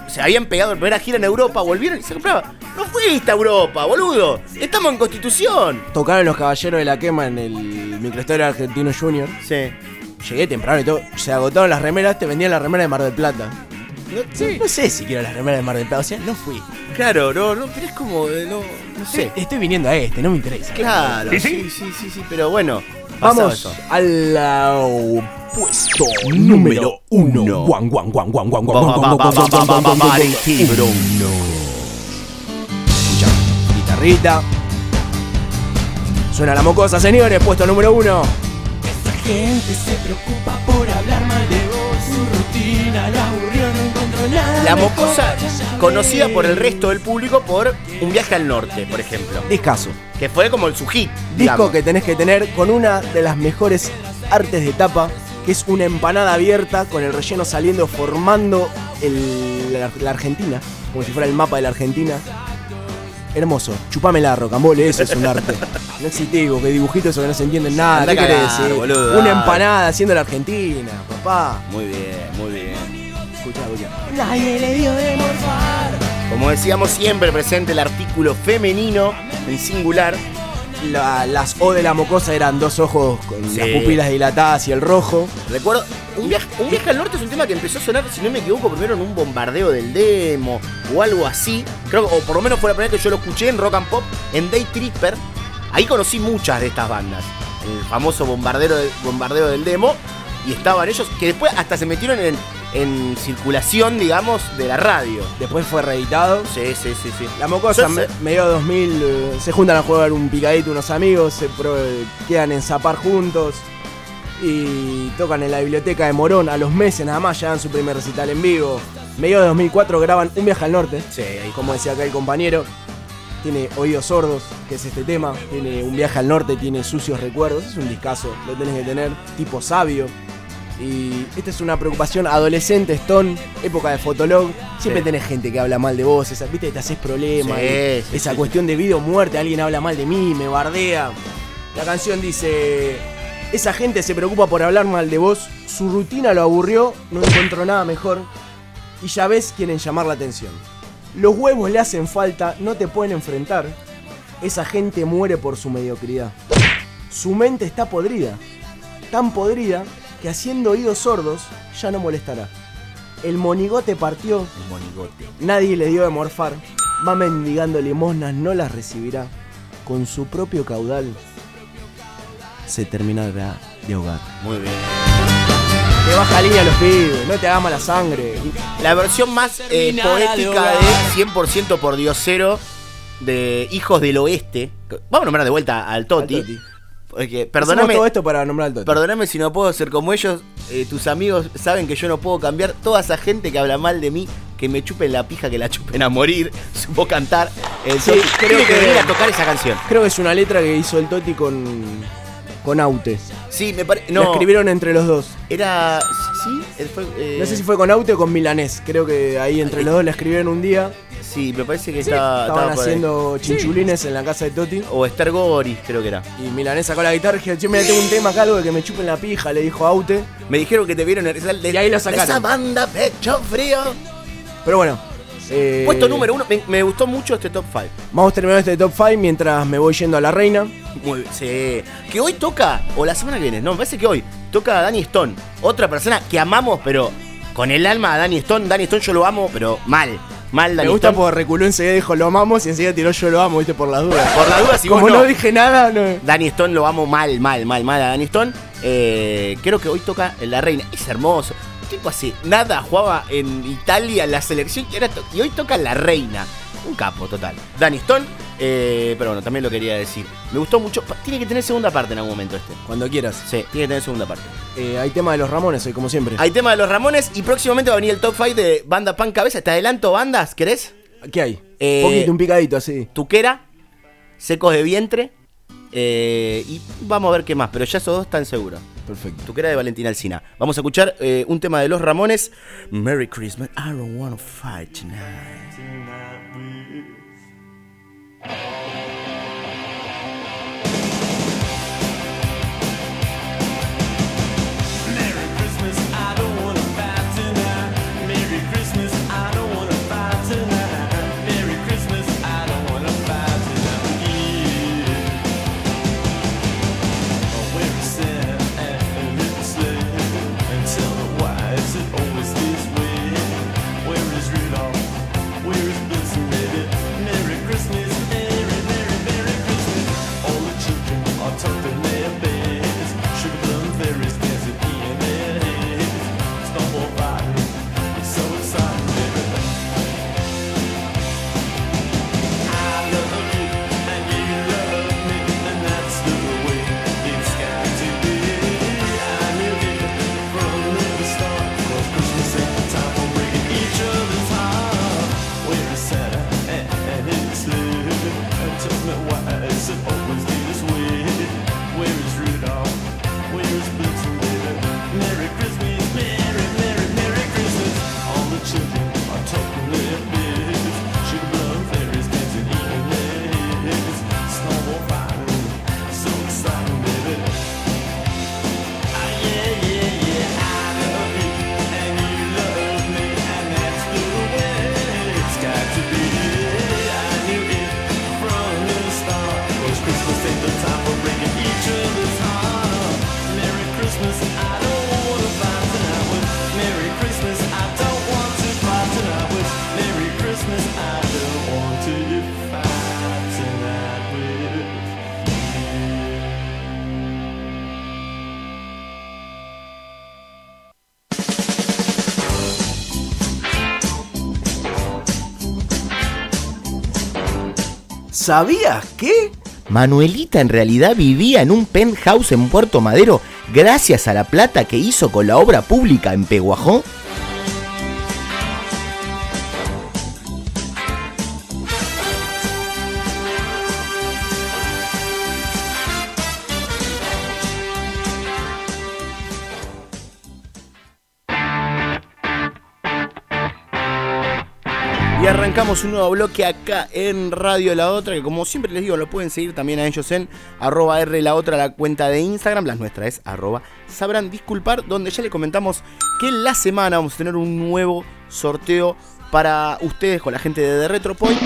Se habían pegado la primera gira en Europa, volvieron y se compraba. No fuiste a Europa, boludo. Estamos en Constitución. Tocaron los Caballeros de la Quema en el microestadio Argentino Junior. Sí. Llegué temprano y todo. Se agotaron las remeras, te vendían la remera de Mar del Plata. No, sé si quiero la remera de Mar del Plata, o sea, no fui. Claro, no, no, pero es como, no, no sé. Estoy, estoy viniendo a este, no me interesa. Claro, ¿Y sí, sí? sí, sí, sí, pero bueno. Vamos eso. al puesto número uno. Guan, guan, guan, guan, guan, guan, guan, guan, guitarrita. Suena la mocosa, señores, puesto número uno. Esta gente se preocupa por La mocosa, conocida por el resto del público por Un viaje al norte, por ejemplo. Discazo. Que fue como el su hit. Disco que tenés que tener con una de las mejores artes de tapa, que es una empanada abierta con el relleno saliendo formando el- la, la Argentina, como si fuera el mapa de la Argentina. Hermoso, chupamela, rocambole, eso es un arte. No existe digo, que dibujito eso que no se entiende nada. ¿Qué querés boludo, Una empanada haciendo la Argentina, papá. Muy bien, muy bien. Escuchá, escuchá. Nadie le dio de morfar. Como decíamos siempre, presente el artículo femenino en singular. La- las O de la mocosa eran dos ojos con Sí. las pupilas dilatadas y el rojo. Recuerdo, un viaje, un viaje al norte es un tema que empezó a sonar, si no me equivoco, primero en un bombardeo del demo o algo así. Creo, o por lo menos fue la primera vez que yo lo escuché en rock and pop, en Day Tripper. Ahí conocí muchas de estas bandas. El famoso bombardero de- bombardeo del demo. Y estaban ellos que después hasta se metieron en, en circulación, digamos, de la radio. Después fue reeditado. Sí, sí, sí, sí. La mocosa, me- sé- medio 2000, eh, se juntan a jugar un picadito unos amigos, se pro- quedan en zapar juntos y tocan en la biblioteca de Morón. A los meses nada más ya dan su primer recital en vivo. Medio de 2004 graban Un viaje al norte, Sí, ahí como decía acá el compañero. Tiene Oídos Sordos, que es este tema. Tiene Un viaje al norte, tiene Sucios Recuerdos. Es un discazo, lo tenés que tener. Tipo sabio. Y esta es una preocupación adolescente, Stone, época de Fotolog. Siempre Sí. tenés gente que habla mal de vos, esa, viste, te haces problemas. Sí, y sí, esa cuestión de vida o muerte, alguien habla mal de mí, me bardea. La canción dice, esa gente se preocupa por hablar mal de vos, su rutina lo aburrió, no encontró nada mejor. Y ya ves, quieren llamar la atención. Los huevos le hacen falta, no te pueden enfrentar. Esa gente muere por su mediocridad. Su mente está podrida, tan podrida que haciendo oídos sordos ya no molestará. El monigote partió, El monigote. nadie le dio de morfar, va mendigando limosnas, no las recibirá. Con su propio caudal se terminará de ahogar. Muy bien. Que baja línea a los pibes, no te hagas mala sangre. La versión más eh, poética de 100% por Diosero de Hijos del Oeste. Vamos a nombrar de vuelta al Toti. Al Toti. Porque, perdóname, todo esto para nombrar al Toti. perdóname si no puedo ser como ellos. eh, tus amigos saben que yo no puedo cambiar. Toda esa gente que habla mal de mí, que me chupen la pija, que la chupen a morir. Supo cantar. El Sí, creo que, que- venir a tocar esa canción. Creo que es una letra que hizo el Toti con, con Aute. Sí, me parece. La No, escribieron entre los dos. era. Sí, fue, eh, No sé si fue con Aute o con Milanés. Creo que ahí entre los dos la escribieron un día. Sí, me parece que estaba. Estaban estaba por ahí. haciendo chinchulines en la casa de Toti. O Esther Goris, creo que era. Y Milanés sacó la guitarra y dijo, che, mira, tengo un tema acá, algo de que me chupen la pija, le dijo Aute. Me dijeron que te vieron en el de, Y ahí lo sacaron. esa banda Pecho Frío. Pero bueno. eh, Puesto número uno, me, me gustó mucho este top 5. Vamos terminando este top 5 mientras me voy yendo a la reina. Muy bien, sí. Que hoy toca, o la semana que viene, no, me parece que hoy, toca a Danny Stone. Otra persona que amamos, pero con el alma a Danny Stone. Danny Stone yo lo amo, pero mal. Mal Me gusta porque reculó enseguida dijo lo amamos y enseguida tiró yo lo amo, viste, por las dudas. Por la duda, si Como vos no. no, dije nada, no. Danny Stone lo amo mal, mal, mal, mal a Danny Stone. Eh, creo que hoy toca La Reina. Es hermoso. El tipo hace nada, jugaba en Italia en la selección y, y hoy toca La Reina. Un capo total. Danny Stone, eh, pero bueno, también lo quería decir. Me gustó mucho. Tiene que tener segunda parte en algún momento este. Cuando quieras. Sí, tiene que tener segunda parte. Eh, hay tema de los Ramones hoy, como siempre. Hay tema de los Ramones y próximamente va a venir el top 5 de Banda Pan Cabeza. Te adelanto bandas, ¿querés? ¿Qué hay? Eh, un poquito, un picadito así. Tuquera, Secos de Vientre eh, y vamos a ver qué más, pero ya esos dos están seguros. Perfecto. Tuquera de Valentina Alcina. Vamos a escuchar eh, un tema de los Ramones. Merry Christmas. I don't wanna fight tonight. ¿Sabías qué? Manuelita en realidad vivía en un penthouse en Puerto Madero gracias a la plata que hizo con la obra pública en Peguajó. Arrancamos un nuevo bloque acá en Radio La Otra, que como siempre les digo, lo pueden seguir también a ellos en arroba R La Otra, la cuenta de Instagram, las nuestras es arroba sabrán disculpar, donde ya les comentamos que en la semana vamos a tener un nuevo sorteo para ustedes con la gente de The Retropoint.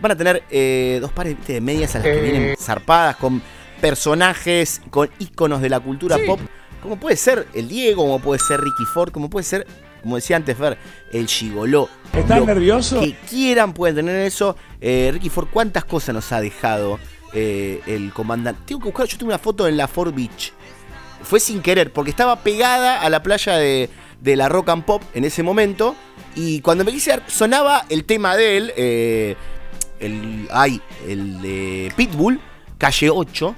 Van a tener eh, dos pares ¿viste, de medias a las que vienen zarpadas con personajes, con íconos de la cultura pop, como puede ser el Diego, como puede ser Ricky Ford, como puede ser, como decía antes Fer, el Gigoló. ¿Estás Lo nervioso? Que quieran pueden tener eso. Eh, Ricky Ford, ¿cuántas cosas nos ha dejado eh, el comandante. Tengo que buscar, yo tengo una foto en la Fort Beach. Fue sin querer, porque estaba pegada a la playa de, de la Rock and Pop en ese momento. Y cuando me quise dar, sonaba el tema de él, eh, el, ay, el de Pitbull, calle 8.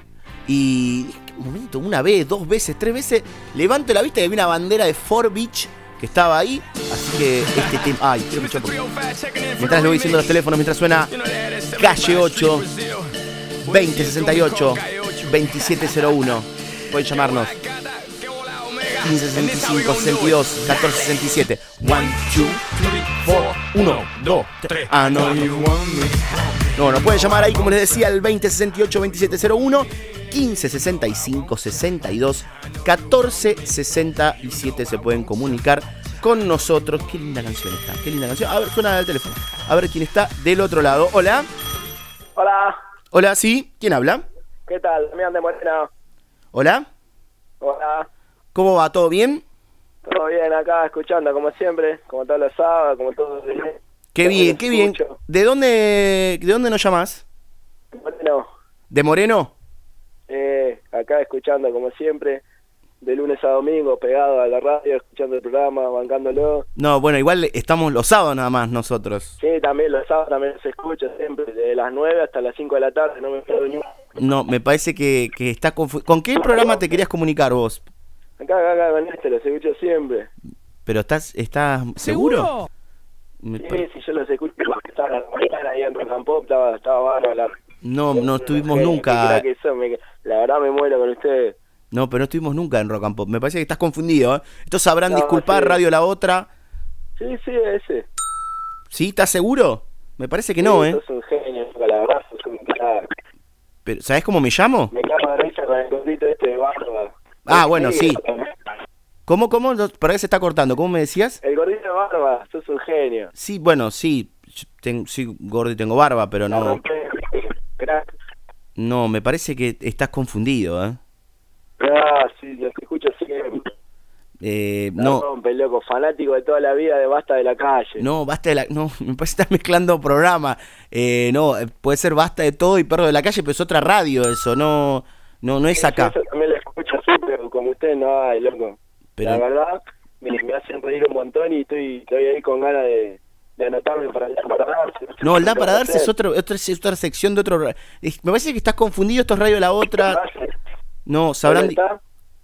Y ¿qué momento, una vez, dos veces, tres veces, levanto la vista y había una bandera de Fort Beach que estaba ahí. Así que este tema. Ay, quiero Mientras le voy diciendo los teléfonos, mientras suena calle 8, 2068, 2701. Pueden llamarnos. 1565 62 1467 1, 2, 3, 4 1, 2, 3 Ah, no, no. No, nos pueden llamar ahí, como les decía, al 2068 2701 1565 62 1467 se pueden comunicar con nosotros. Qué linda canción está, qué linda canción. A ver, suena el teléfono. A ver quién está del otro lado. Hola. Hola, Hola, sí. ¿Quién habla? ¿qué tal? Damián de Morena. Hola. Hola, ¿Cómo va? ¿Todo bien? todo bien acá, escuchando como siempre, como todos los sábados, como todos los días. Qué bien, qué bien. ¿De dónde, de dónde nos llamás? Bueno, ¿De Moreno? eh, acá escuchando como siempre, de lunes a domingo, pegado a la radio, escuchando el programa, bancándolo. No, bueno, igual estamos los sábados nada más nosotros. Sí, también los sábados también se escucha siempre, de las 9 hasta las 5 de la tarde, no me pierdo ni. No, me parece que, que está confu- ¿Con qué programa te querías comunicar vos? Acá, acá, acá, con este, los escucho siempre. ¿Pero estás, estás seguro? Me Sí, pa- sí, yo los escucho, porque estaba la mañana ahí en Rock and Pop, estaba, estaba bárbaro. la- No, no estuvimos nunca. que son, me- la verdad me muero con ustedes. No, pero no estuvimos nunca en Rock and Pop. Me parece que estás confundido, ¿eh? Esto sabrán No, disculpar, sí. Radio La Otra. Sí, sí, ese. ¿Sí? ¿Estás seguro? Me parece que no, Sí, ¿eh? Sos un genio, la verdad, sos un. Pero, ¿Sabés cómo me llamo? Me cago de risa con el gordito este de barba. Ah, bueno, sí. ¿Cómo, cómo? No, Por ahí se está cortando. ¿Cómo me decías? El gordito de barba, sos un genio. Sí, bueno, sí. Ten- sí, gordo y tengo barba, pero no. crack. No, me parece que estás confundido, ¿eh? Ah, sí, los escucho siempre. Eh, no, rompe, loco, fanático de toda la vida de Basta de la Calle. no, basta de la. No, me parece que estás mezclando programa. Eh, no, eh, puede ser basta de todo y perro de la calle, pero es otra radio eso, no. No, no es acá. Yo también lo escucho siempre, como usted no hay, loco. Pero- La verdad, me, me hacen reír un montón y estoy, estoy ahí con ganas de, de anotarme para el para darse. No, el da para darse es otro, otra, es otra sección de otro. Me parece que estás confundido, esto es radio la otra. No, sabrán.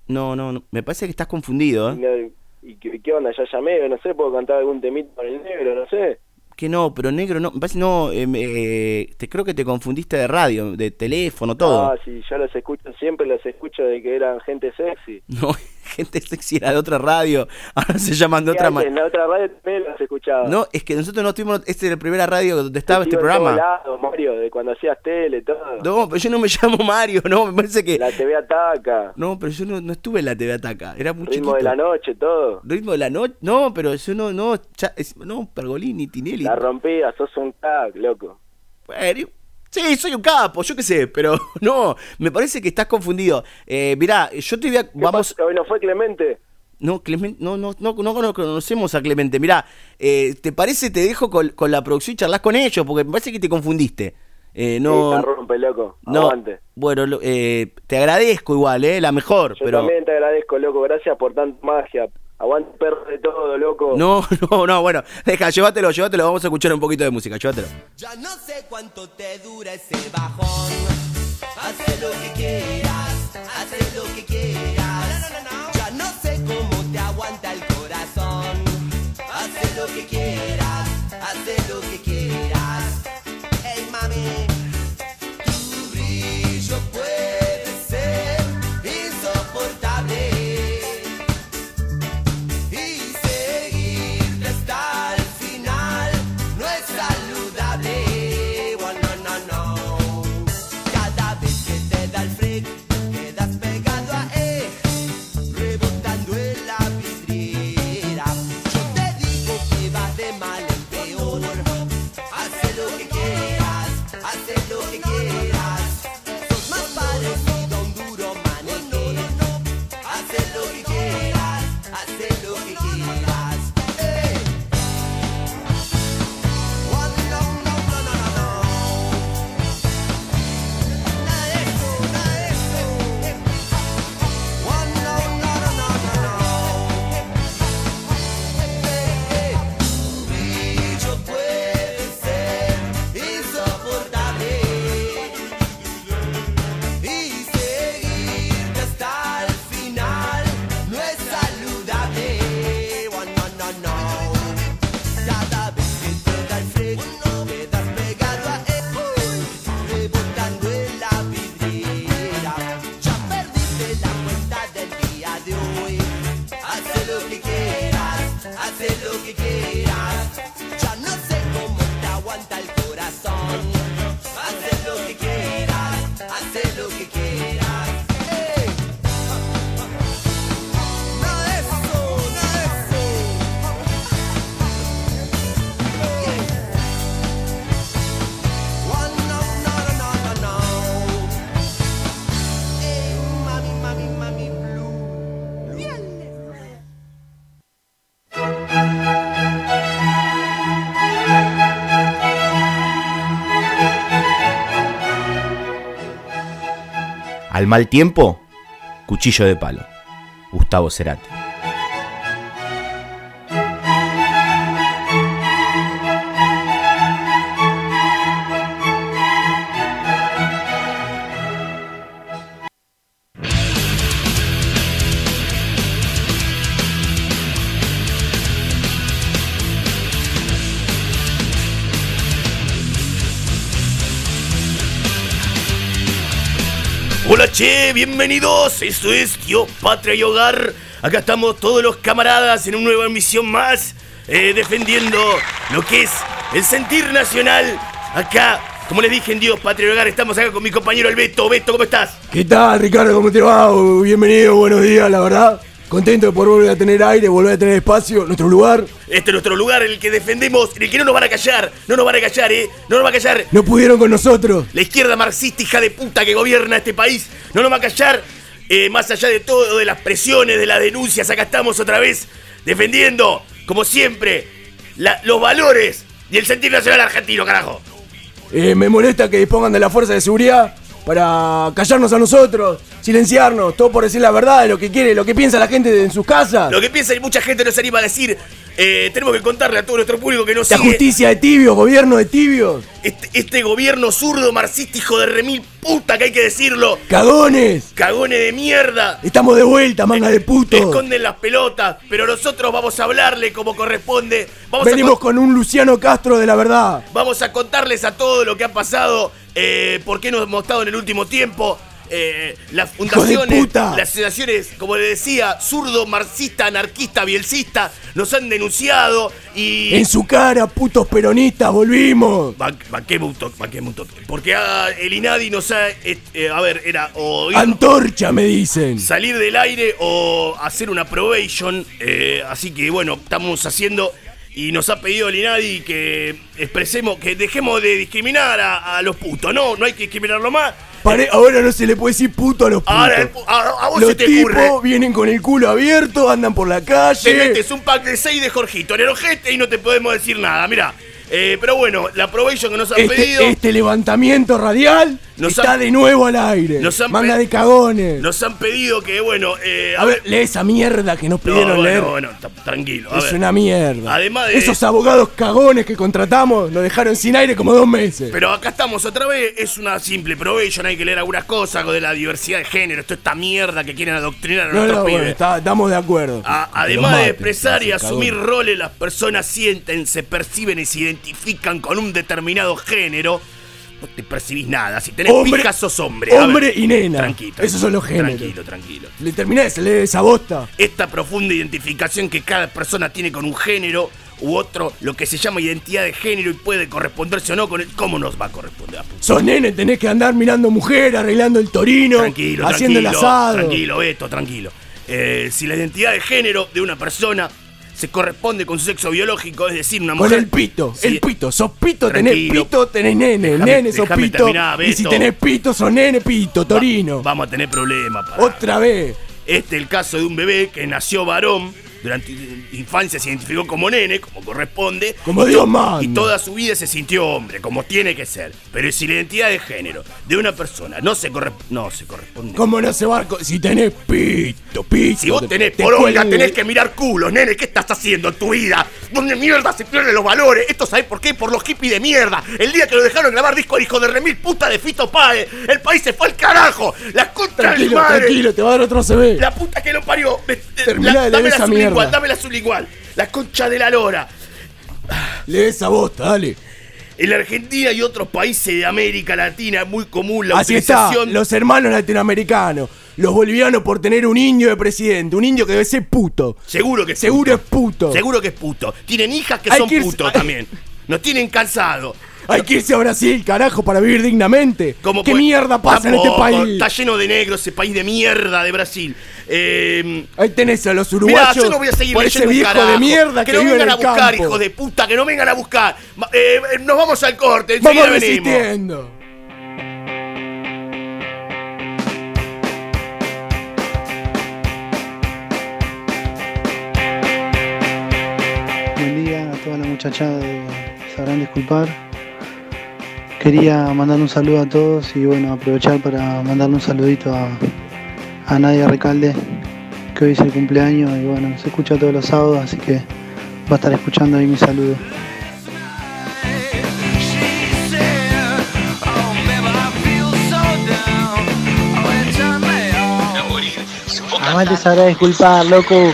No, no, no, me parece que estás confundido, ¿eh? No, ¿Y qué, qué onda? Ya llamé, no sé, puedo cantar algún temito con el negro, no sé. Que no, pero negro no, me parece no, eh, me- eh, te creo que te confundiste de radio, de teléfono, todo. Ah, sí, yo los escucho, siempre los escucho de que eran gente sexy. No, gente sexy era de otra radio, ahora se llaman de otra manera. En la otra radio también los escuchaba. No, es que nosotros no tuvimos, esta es la primera radio donde estaba este programa. Mario, de cuando hacías tele, todo. No, pero yo no me llamo Mario, no, me parece que... La TV Ataca, No, pero yo no, no estuve en la TV Ataca, era muy Ritmo chiquito. de la Noche, todo. Ritmo de la noche, no, pero yo no, no, cha- no, Pergolini, Tinelli. La rompía, sos un crack, loco. Bueno, sí, soy un capo, yo qué sé, pero no, me parece que estás confundido. Eh, mirá, yo te voy a, ¿Qué vamos, pasa? ¿Hoy no fue Clemente? no, Clemente, no, no, no, no, no conocemos a Clemente, mirá, eh, ¿te parece te dejo con, con la producción y charlas con ellos? Porque me parece que te confundiste. Eh, Sí, no, la rompe, loco. no, bueno, lo- eh, te agradezco igual, eh, la mejor, Yo pero... también te agradezco, loco. Gracias por tanta magia. Aguante perro de todo, loco. No, no, no, bueno, deja, llévatelo, llévatelo, vamos a escuchar un poquito de música, llévatelo. Ya no sé cuánto te dura ese bajón. Haz lo que quieras, haz lo que quieras. Ya no sé cómo te aguanta el corazón. Haz lo que quieras, Al mal tiempo, cuchillo de palo. Gustavo Cerati. Bienvenidos. Esto es Dios, Patria y Hogar. Acá estamos todos los camaradas en una nueva emisión más, eh, defendiendo lo que es el sentir nacional. Acá, como les dije en Dios, Patria y Hogar, estamos acá con mi compañero el Beto. Beto, ¿cómo estás? ¿Qué tal, Ricardo? ¿Cómo te va? Bienvenido, buenos días, la verdad. Contento de poder volver a tener aire, volver a tener espacio, nuestro lugar. Este es nuestro lugar, en el que defendemos, en el que no nos van a callar. No nos van a callar, ¿eh? No nos va a callar. No pudieron con nosotros. La izquierda marxista, hija de puta que gobierna este país, no nos va a callar. Eh, más allá de todo, de las presiones, de las denuncias, acá estamos otra vez defendiendo, como siempre, la- los valores y el sentir nacional argentino, carajo. Eh, me molesta que dispongan de la fuerza de seguridad para callarnos a nosotros, silenciarnos, todo por decir la verdad de lo que quiere, lo que piensa la gente en sus casas. Lo que piensa y mucha gente no se anima a decir, eh, tenemos que contarle a todo nuestro público que La sigue. justicia de tibios, gobierno de tibios, Este, este gobierno zurdo, marxista, hijo de remil puta, que hay que decirlo. cagones. Cagones de mierda. Estamos de vuelta, manga de puto. Esconden las pelotas, pero nosotros vamos a hablarle como corresponde. Vamos Venimos con- con un Luciano Castro de la verdad. Vamos a contarles a todo lo que ha pasado, eh, por qué nos hemos estado en el último tiempo. Eh, las fundaciones, las asociaciones, como le decía, zurdo, marxista, anarquista, bielcista, nos han denunciado y. En su cara, putos peronistas, volvimos. Ban- Banquemos un toque, banquemos un toque. Porque ah, el INADI nos ha. eh, eh, a ver, era o ir- Antorcha, me dicen. salir del aire o hacer una probation. eh, así que bueno, estamos haciendo. Y nos ha pedido el INADI que expresemos, que dejemos de discriminar a, a los putos. No, no hay que discriminarlo más. Pare- ahora no se le puede decir puto a los putos. Ahora, el a, a vos los se te tipos ocurre. vienen con el culo abierto, andan por la Te calle. metes un pack de 6 de Jorgito en el ojete y no te podemos decir nada. Mirá. Eh, pero bueno, la probation que nos han Este, pedido. este levantamiento radial Nos está han- de nuevo al aire. nos han Manga de cagones. Nos han pedido que, bueno. eh, a ver, lee esa mierda que nos no, pidieron bueno, leer. bueno, ta- tranquilo. a es ver. una mierda. Además de- Esos abogados cagones que contratamos nos dejaron sin aire como dos meses. Pero acá estamos otra vez, es una simple probation, hay que leer algunas cosas de la diversidad de género, toda esta mierda que quieren adoctrinar a no, nuestros no, pibes. bueno, está- estamos de acuerdo. A- además de expresar y asumir cagones. roles, las personas sienten, se perciben y se identifican con un determinado género. No te percibís nada, si tenés Hombre- sos hombre. A ver, Hombre y nena. Tranquilo. Esos son los géneros. Tranquilo, tranquilo. Le terminé de leer esa bosta. Esta profunda identificación que cada persona tiene con un género u otro, lo que se llama identidad de género y puede corresponderse o no con el, ¿cómo nos va a corresponder? Sos nene, tenés que andar mirando mujer, arreglando el torino, Tranquilo, haciendo tranquilo, el asado. tranquilo, Beto, tranquilo. Eh, si la identidad de género de una persona se corresponde con su sexo biológico, es decir, una Con mujer. el pito, Sí, el pito, sos pito, tenés Tranquilo. pito, tenés nene, Déjame- nene, sos pito. terminar, y si tenés pito, sos nene, pito, torino. Vamos a tener problemas. Otra vez. Este es el caso de un bebé que nació varón. Durante infancia se identificó como nene, como corresponde. Como Dios manda. Y toda su vida se sintió hombre, como tiene que ser. Pero si la identidad de género de una persona no se, corre- no se corresponde. ¿Cómo no se va a Si tenés pito, pito. Si vos te- tenés te poronga, tenés que mirar culos, nene. ¿Qué estás haciendo en tu vida? ¿Dónde mierda se pierden los valores? Esto sabés por qué? Por los hippies de mierda. El día que lo dejaron grabar disco al hijo de remil puta de Fito Páez. El país se fue al carajo. La contra de Tranquilo, madre. tranquilo, te va a dar otro CB. La puta que lo parió. Eh, Terminá la- de leer esa sublingual, mierda. dame la sublingual. La concha de la lora. Lee esa bosta, dale. En la Argentina y otros países de América Latina es muy común la Así está, utilización. los hermanos latinoamericanos. Los bolivianos por tener un indio de presidente. Un indio que debe ser puto. Seguro que es Seguro puto. es puto. Seguro que es puto. Tienen hijas que Hay son que putos también. Nos tienen cansados. Hay que irse a Brasil, carajo, para vivir dignamente. ¿Cómo ¿Qué mierda pasa en este país? Está lleno de negros ese país de mierda de Brasil. Eh, Ahí tenés a los Mirá, uruguayos. yo no voy a seguir por ese viejo carajo. de mierda que, no vive en vengan a buscar, campo. hijos de puta, que no vengan a buscar. Eh, eh, nos vamos al corte, Vamos enseguida venimos. resistiendo. Buen día a toda la muchachada de Sabrán Disculpar. Quería mandar un saludo a todos y bueno, aprovechar para mandarle un saludito a, a Nadia Recalde, que hoy es el cumpleaños y bueno, se escucha todos los sábados, así que va a estar escuchando ahí mi saludo. Además te sabrá disculpar, loco.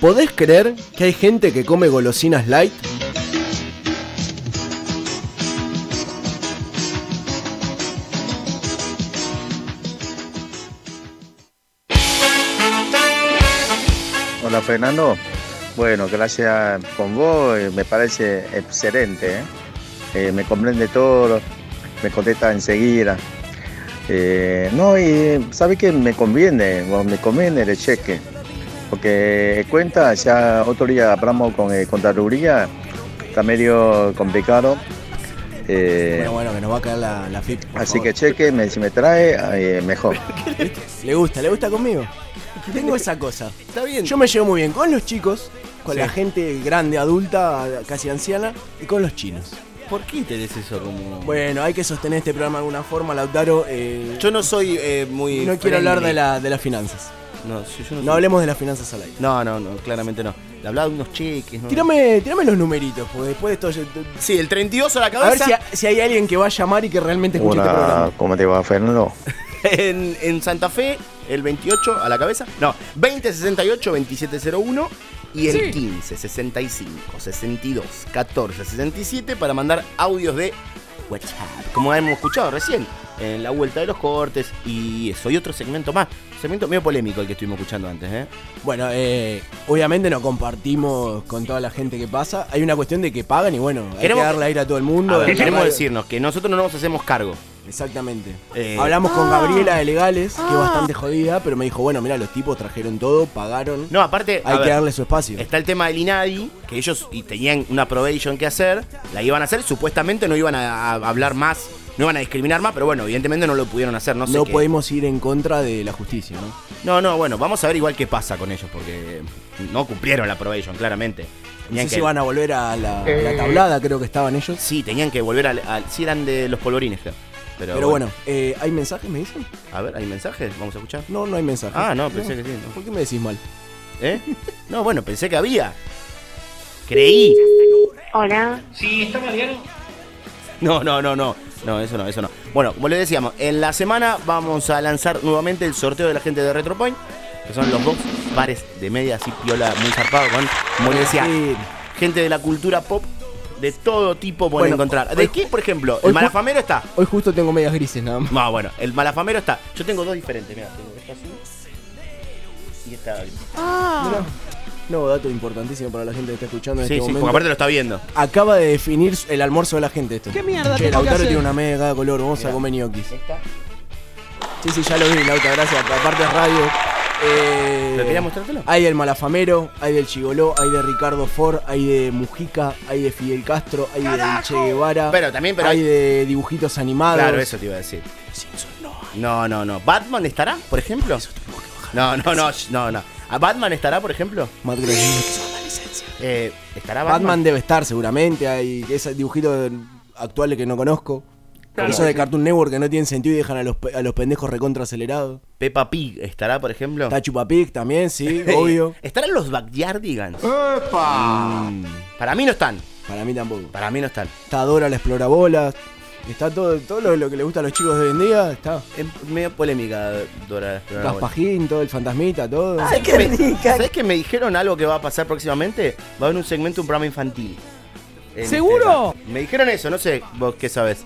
¿Podés creer que hay gente que come golosinas light? Hola Fernando. Bueno, gracias con vos, eh, me parece excelente. ¿eh? Eh, me comprende todo, me contesta enseguida. Eh, no, y sabe que me conviene, me conviene el cheque, porque cuenta, ya otro día hablamos con eh, Contraloría, está medio complicado. Eh, Bueno, bueno, que nos va a caer la, la FIP. así favor. que cheque, me- si me trae, eh, mejor. ¿Le gusta? ¿Le gusta conmigo? Tengo esa cosa. Está bien. Yo me llevo muy bien con los chicos, con Sí. la gente grande, adulta, casi anciana, y con los chinos. ¿Por qué tenés eso como.? Bueno, hay que sostener este programa de alguna forma, Lautaro. eh, Yo no soy eh, muy. no quiero hablar de, la, de las finanzas. No, sí, yo no, No soy- hablemos de las finanzas al aire. No, no, no, claramente no. Le hablaba de unos cheques, ¿no? Tírame, tírame los numeritos, porque después de esto. yo- Sí, el 32 a la A ver cabeza. si, ha- si hay alguien que va a llamar y que realmente escuche este Una, programa. ¿Cómo te va Fernando? En, en Santa Fe, el 28 a la cabeza. No, 2068 2701 y el Sí. 15 65 62 14 67 para mandar audios de WhatsApp, como hemos escuchado recién en la vuelta de los cortes y eso. Y otro segmento más, segmento medio polémico el que estuvimos escuchando antes, ¿eh? Bueno, eh, obviamente no compartimos con toda la gente que pasa. Hay una cuestión de que pagan y bueno, hay Queremos- que darle aire a todo el mundo. Ver, queremos radio- decirnos que nosotros no nos hacemos cargo. Exactamente. Eh, Hablamos con Gabriela de Legales, que es bastante jodida, pero me dijo, bueno, mira, los tipos trajeron todo, pagaron. No, aparte, hay que ver, darle su espacio. Está el tema del INADI, que ellos y tenían una probation que hacer, la iban a hacer, supuestamente no iban a, a hablar más no iban a discriminar más, pero bueno, evidentemente no lo pudieron hacer, no sé No qué. podemos ir en contra de la justicia, ¿no? No, no, bueno, vamos a ver igual qué pasa con ellos, porque no cumplieron la probation, claramente. No Tenían si van a volver a la, Eh, la tablada, creo que estaban ellos. Sí, tenían que volver al. al- sí, eran de los polvorines, creo. Pero, Pero, bueno, eh, ¿hay mensajes, me dicen? A ver, ¿hay mensajes? Vamos a escuchar. No, no hay mensajes. Ah, no, pensé que sí. no. ¿Por qué me decís mal? ¿Eh? No, bueno, pensé que había. Creí. Hola. Sí, está Mariano. No, no, no, no. No, eso no, eso no. Bueno, como les decíamos, en la semana vamos a lanzar nuevamente el sorteo de la gente de RetroPoint, que son los dos pares de media así piola muy zarpado con, como les decía, gente de la cultura pop de todo tipo pueden Bueno, encontrar. ¿De qué, por ejemplo? El malafamero está. Hoy justo tengo medias grises nada más. No, bueno, el malafamero está. Yo tengo dos diferentes, mira, tengo esta así y esta. Mirá. No, dato importantísimo para la gente que está escuchando en Sí, este sí, momento. porque aparte lo está viendo. Acaba de definir el almuerzo de la gente esto. ¿Qué mierda Che, que Lautaro hacer? tiene una media de cada color, vamos a comer ñoquis. Sí, sí, ya lo vi, Lauta, gracias. Aparte es radio. Eh, ¿Pero quería mostrártelo? Hay del Malafamero, hay del Chigoló, hay de Ricardo Ford, hay de Mujica, hay de Fidel Castro, hay de Che Guevara. Pero también, pero hay hay- de dibujitos animados. Claro, eso te iba a decir. No, no, no. ¿Batman estará, por ejemplo? No, no, no, sh- no, no. ¿A ¿Batman estará, por ejemplo? Matt Groening. Eh, ¿Estará Batman? Batman debe estar seguramente, hay esos dibujitos actuales que no conozco. Esos de Cartoon Network que no tienen sentido y dejan a los, a los pendejos recontra acelerados. Peppa Pig estará, por ejemplo. Está Chupapig también, sí, obvio. ¿Estarán los Backyardigans? Mm, Para mí no están. Para mí tampoco. Para mí no están. Está Dora la explorabolas. Está todo, todo lo, lo que le gusta a los chicos de hoy en día. Está Es medio polémica, Dora. Raspajín, todo el fantasmita, todo. ¿Sabes que, me, ¿Sabés que me dijeron algo que va a pasar próximamente? Va a haber un segmento, un programa infantil. En ¿Seguro? este- me dijeron eso, no sé vos qué sabes.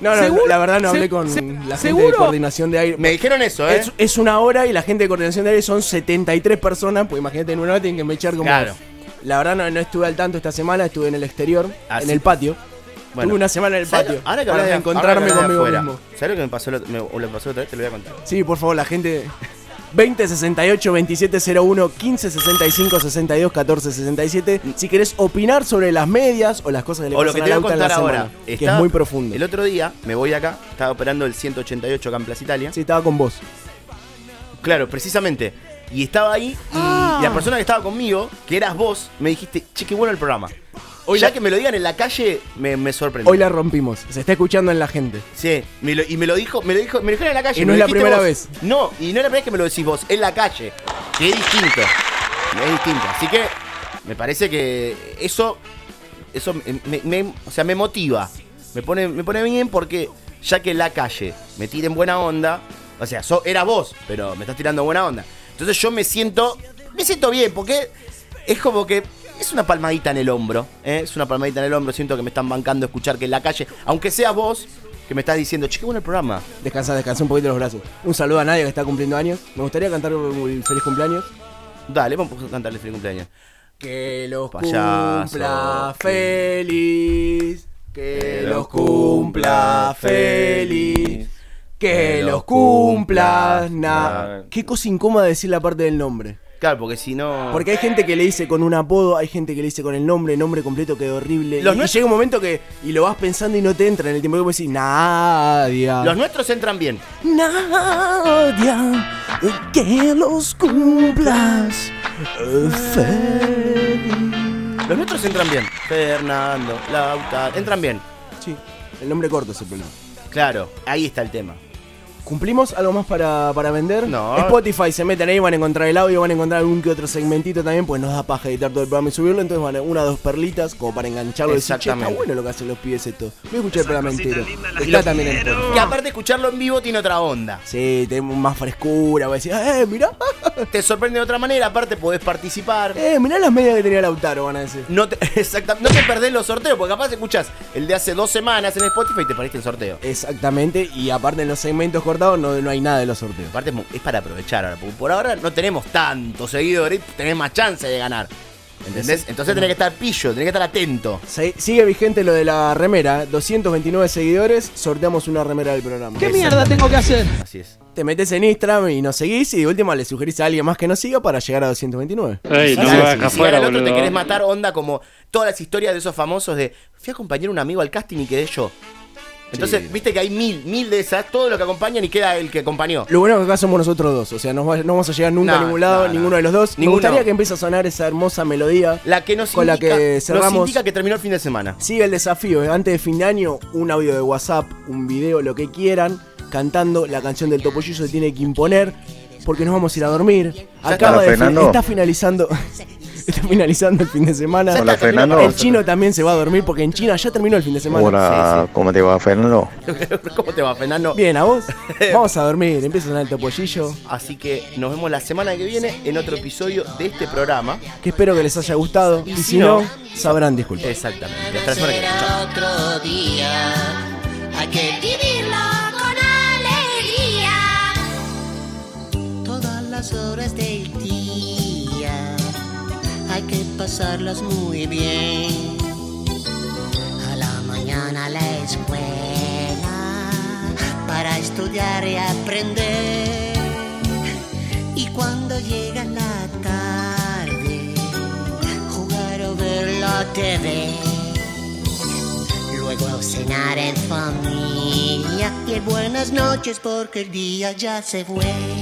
No, no, ¿Seguro? la verdad no hablé con la gente de coordinación de aire. Me dijeron eso, ¿eh? Es, es una hora y la gente de coordinación de aire son 73 personas, pues imagínate en una hora tienen que mechar como... Claro. La verdad no, no estuve al tanto esta semana, estuve en el exterior, Ah, en sí. el patio. Bueno. Tuve una semana en el ¿Sabés patio. lo- Ahora que hablas de encontrarme ahora que conmigo afuera, mismo. ¿Sabes lo que me pasó, otro- me, o lo pasó otra vez? Te lo voy a contar. Sí, por favor, la gente. 20 68 27 01 15 65 62 14 67. Si querés opinar sobre las medias o las cosas que le O lo que te voy a en la contar ahora. semana, que Estaba- es muy profundo. El otro día me voy acá, estaba operando el 188 acá en Plaza Italia. Sí, estaba con vos. Claro, precisamente. Y estaba ahí y, Ah. y la persona que estaba conmigo, que eras vos, me dijiste, che, qué bueno el programa. Hoy ya que me lo digan en la calle, me, me sorprendió. Hoy la rompimos. Se está escuchando en la gente. Sí, me lo- y me lo dijo, me lo dijo, me lo dijeron en la calle. Y no es la primera vos. vez. No, y no es la primera vez que me lo decís vos, en la calle. Que es distinto. Es distinto. Así que me parece que eso, eso me- o sea, me motiva. Me pone, me pone bien porque ya que en la calle me tiren buena onda, o sea, so, era vos, pero me estás tirando buena onda. Entonces yo me siento, me siento bien porque es como que es una palmadita en el hombro, ¿eh? es una palmadita en el hombro. Siento que me están bancando escuchar que en la calle, aunque seas vos, que me estás diciendo, che, qué bueno el programa. Descansa, descansa un poquito los brazos. Un saludo a Nadia que está cumpliendo años. Me gustaría cantar un feliz cumpleaños. Dale, vamos a cantarle feliz cumpleaños. Que los Payaso. cumpla feliz. Que los cumpla feliz. Que los cumpla. Na. Qué cosa incómoda decir la parte del nombre. Claro, porque si no. Porque hay gente que le dice con un apodo, hay gente que le dice con el nombre, nombre completo quedó horrible. Los y, llega un momento que. Y lo vas pensando y no te entra en el tiempo que vos decís, Nadia. Los nuestros entran bien. Nadia, que los cumplas feliz. Los nuestros entran bien. Fernando, Lauta, entran bien. Sí, el nombre corto es el problema. Claro, ahí está el tema. ¿Cumplimos algo más para, para vender? No. Spotify se meten ahí, van a encontrar el audio, van a encontrar algún que otro segmentito también, pues nos da paja editar todo el programa y subirlo, entonces van a una o dos perlitas como para engancharlo y decir, che, está Exactamente. bueno lo que hacen los pibes esto. Voy a escuchar el programa entero. Está también en. Que aparte escucharlo en vivo tiene otra onda. Sí, tenemos más frescura, voy a decir, eh, mirá, Te sorprende de otra manera, aparte podés participar. eh, mirá las medias que tenía Lautaro, van a decir. No te, exactamente, no te perdés los sorteos, porque capaz escuchas el de hace dos semanas en Spotify y te perdiste el sorteo. Exactamente, y aparte en los segmentos cortados no, no hay nada de los sorteos. Aparte es para aprovechar ahora, porque por ahora no tenemos tantos seguidores, tenés más chance de ganar. ¿Entendés? Entonces tenés que estar pillo, tenés que estar atento. Se- sigue vigente lo de la remera, 229 seguidores, sorteamos una remera del programa. ¿Qué mierda tengo que hacer? Así es. Te metes en Instagram y nos seguís y de última le sugerís a alguien más que nos siga para llegar a 229. Ey, no si- afuera, al otro te boludo. querés matar onda como todas las historias de esos famosos de fui a acompañar a un amigo al casting y quedé yo. Entonces, Sí. viste que hay mil, mil de esas, todo lo que acompañan y queda el que acompañó. Lo bueno es que acá somos nosotros dos, o sea, no, va- no vamos a llegar nunca No, a ningún lado, no, no. ninguno de los dos. Me Ninguno. gustaría que empiece a sonar esa hermosa melodía. La que nos con la que nos cerramos. indica que terminó el fin de semana. Sigue el desafío, eh, antes de fin de año, un audio de WhatsApp, un video, lo que quieran, cantando la canción del Topollillo se tiene que imponer, porque nos vamos a ir a dormir. Acaba de fin- está finalizando. Está finalizando el fin de semana. Hola, Fernando. El chino también se va a dormir porque en China ya terminó el fin de semana. Hola, ¿cómo te va, Fernando? ¿Cómo te va, Fernando? Bien, ¿a vos? Vamos a dormir, empieza a sonar el topollillo. Así que nos vemos la semana que viene en otro episodio de este programa. Que espero que les haya gustado. Y, si si no, no, sabrán disculpar. Exactamente. Hasta la semana que viene. Chao. Las horas del día hay que pasarlas muy bien. A la mañana la escuela para estudiar y aprender. Y cuando llega la tarde, jugar o ver la TV. Luego cenar en familia y buenas noches porque el día ya se fue.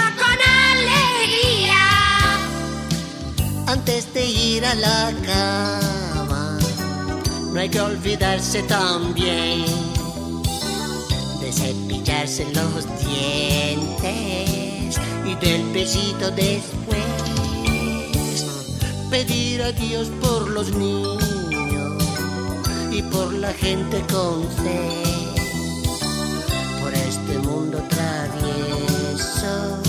Antes de ir a la cama, no hay que olvidarse también de cepillarse los dientes y del besito después. Pedir a Dios por los niños y por la gente con fe, por este mundo travieso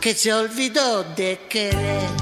que se olvidó de querer.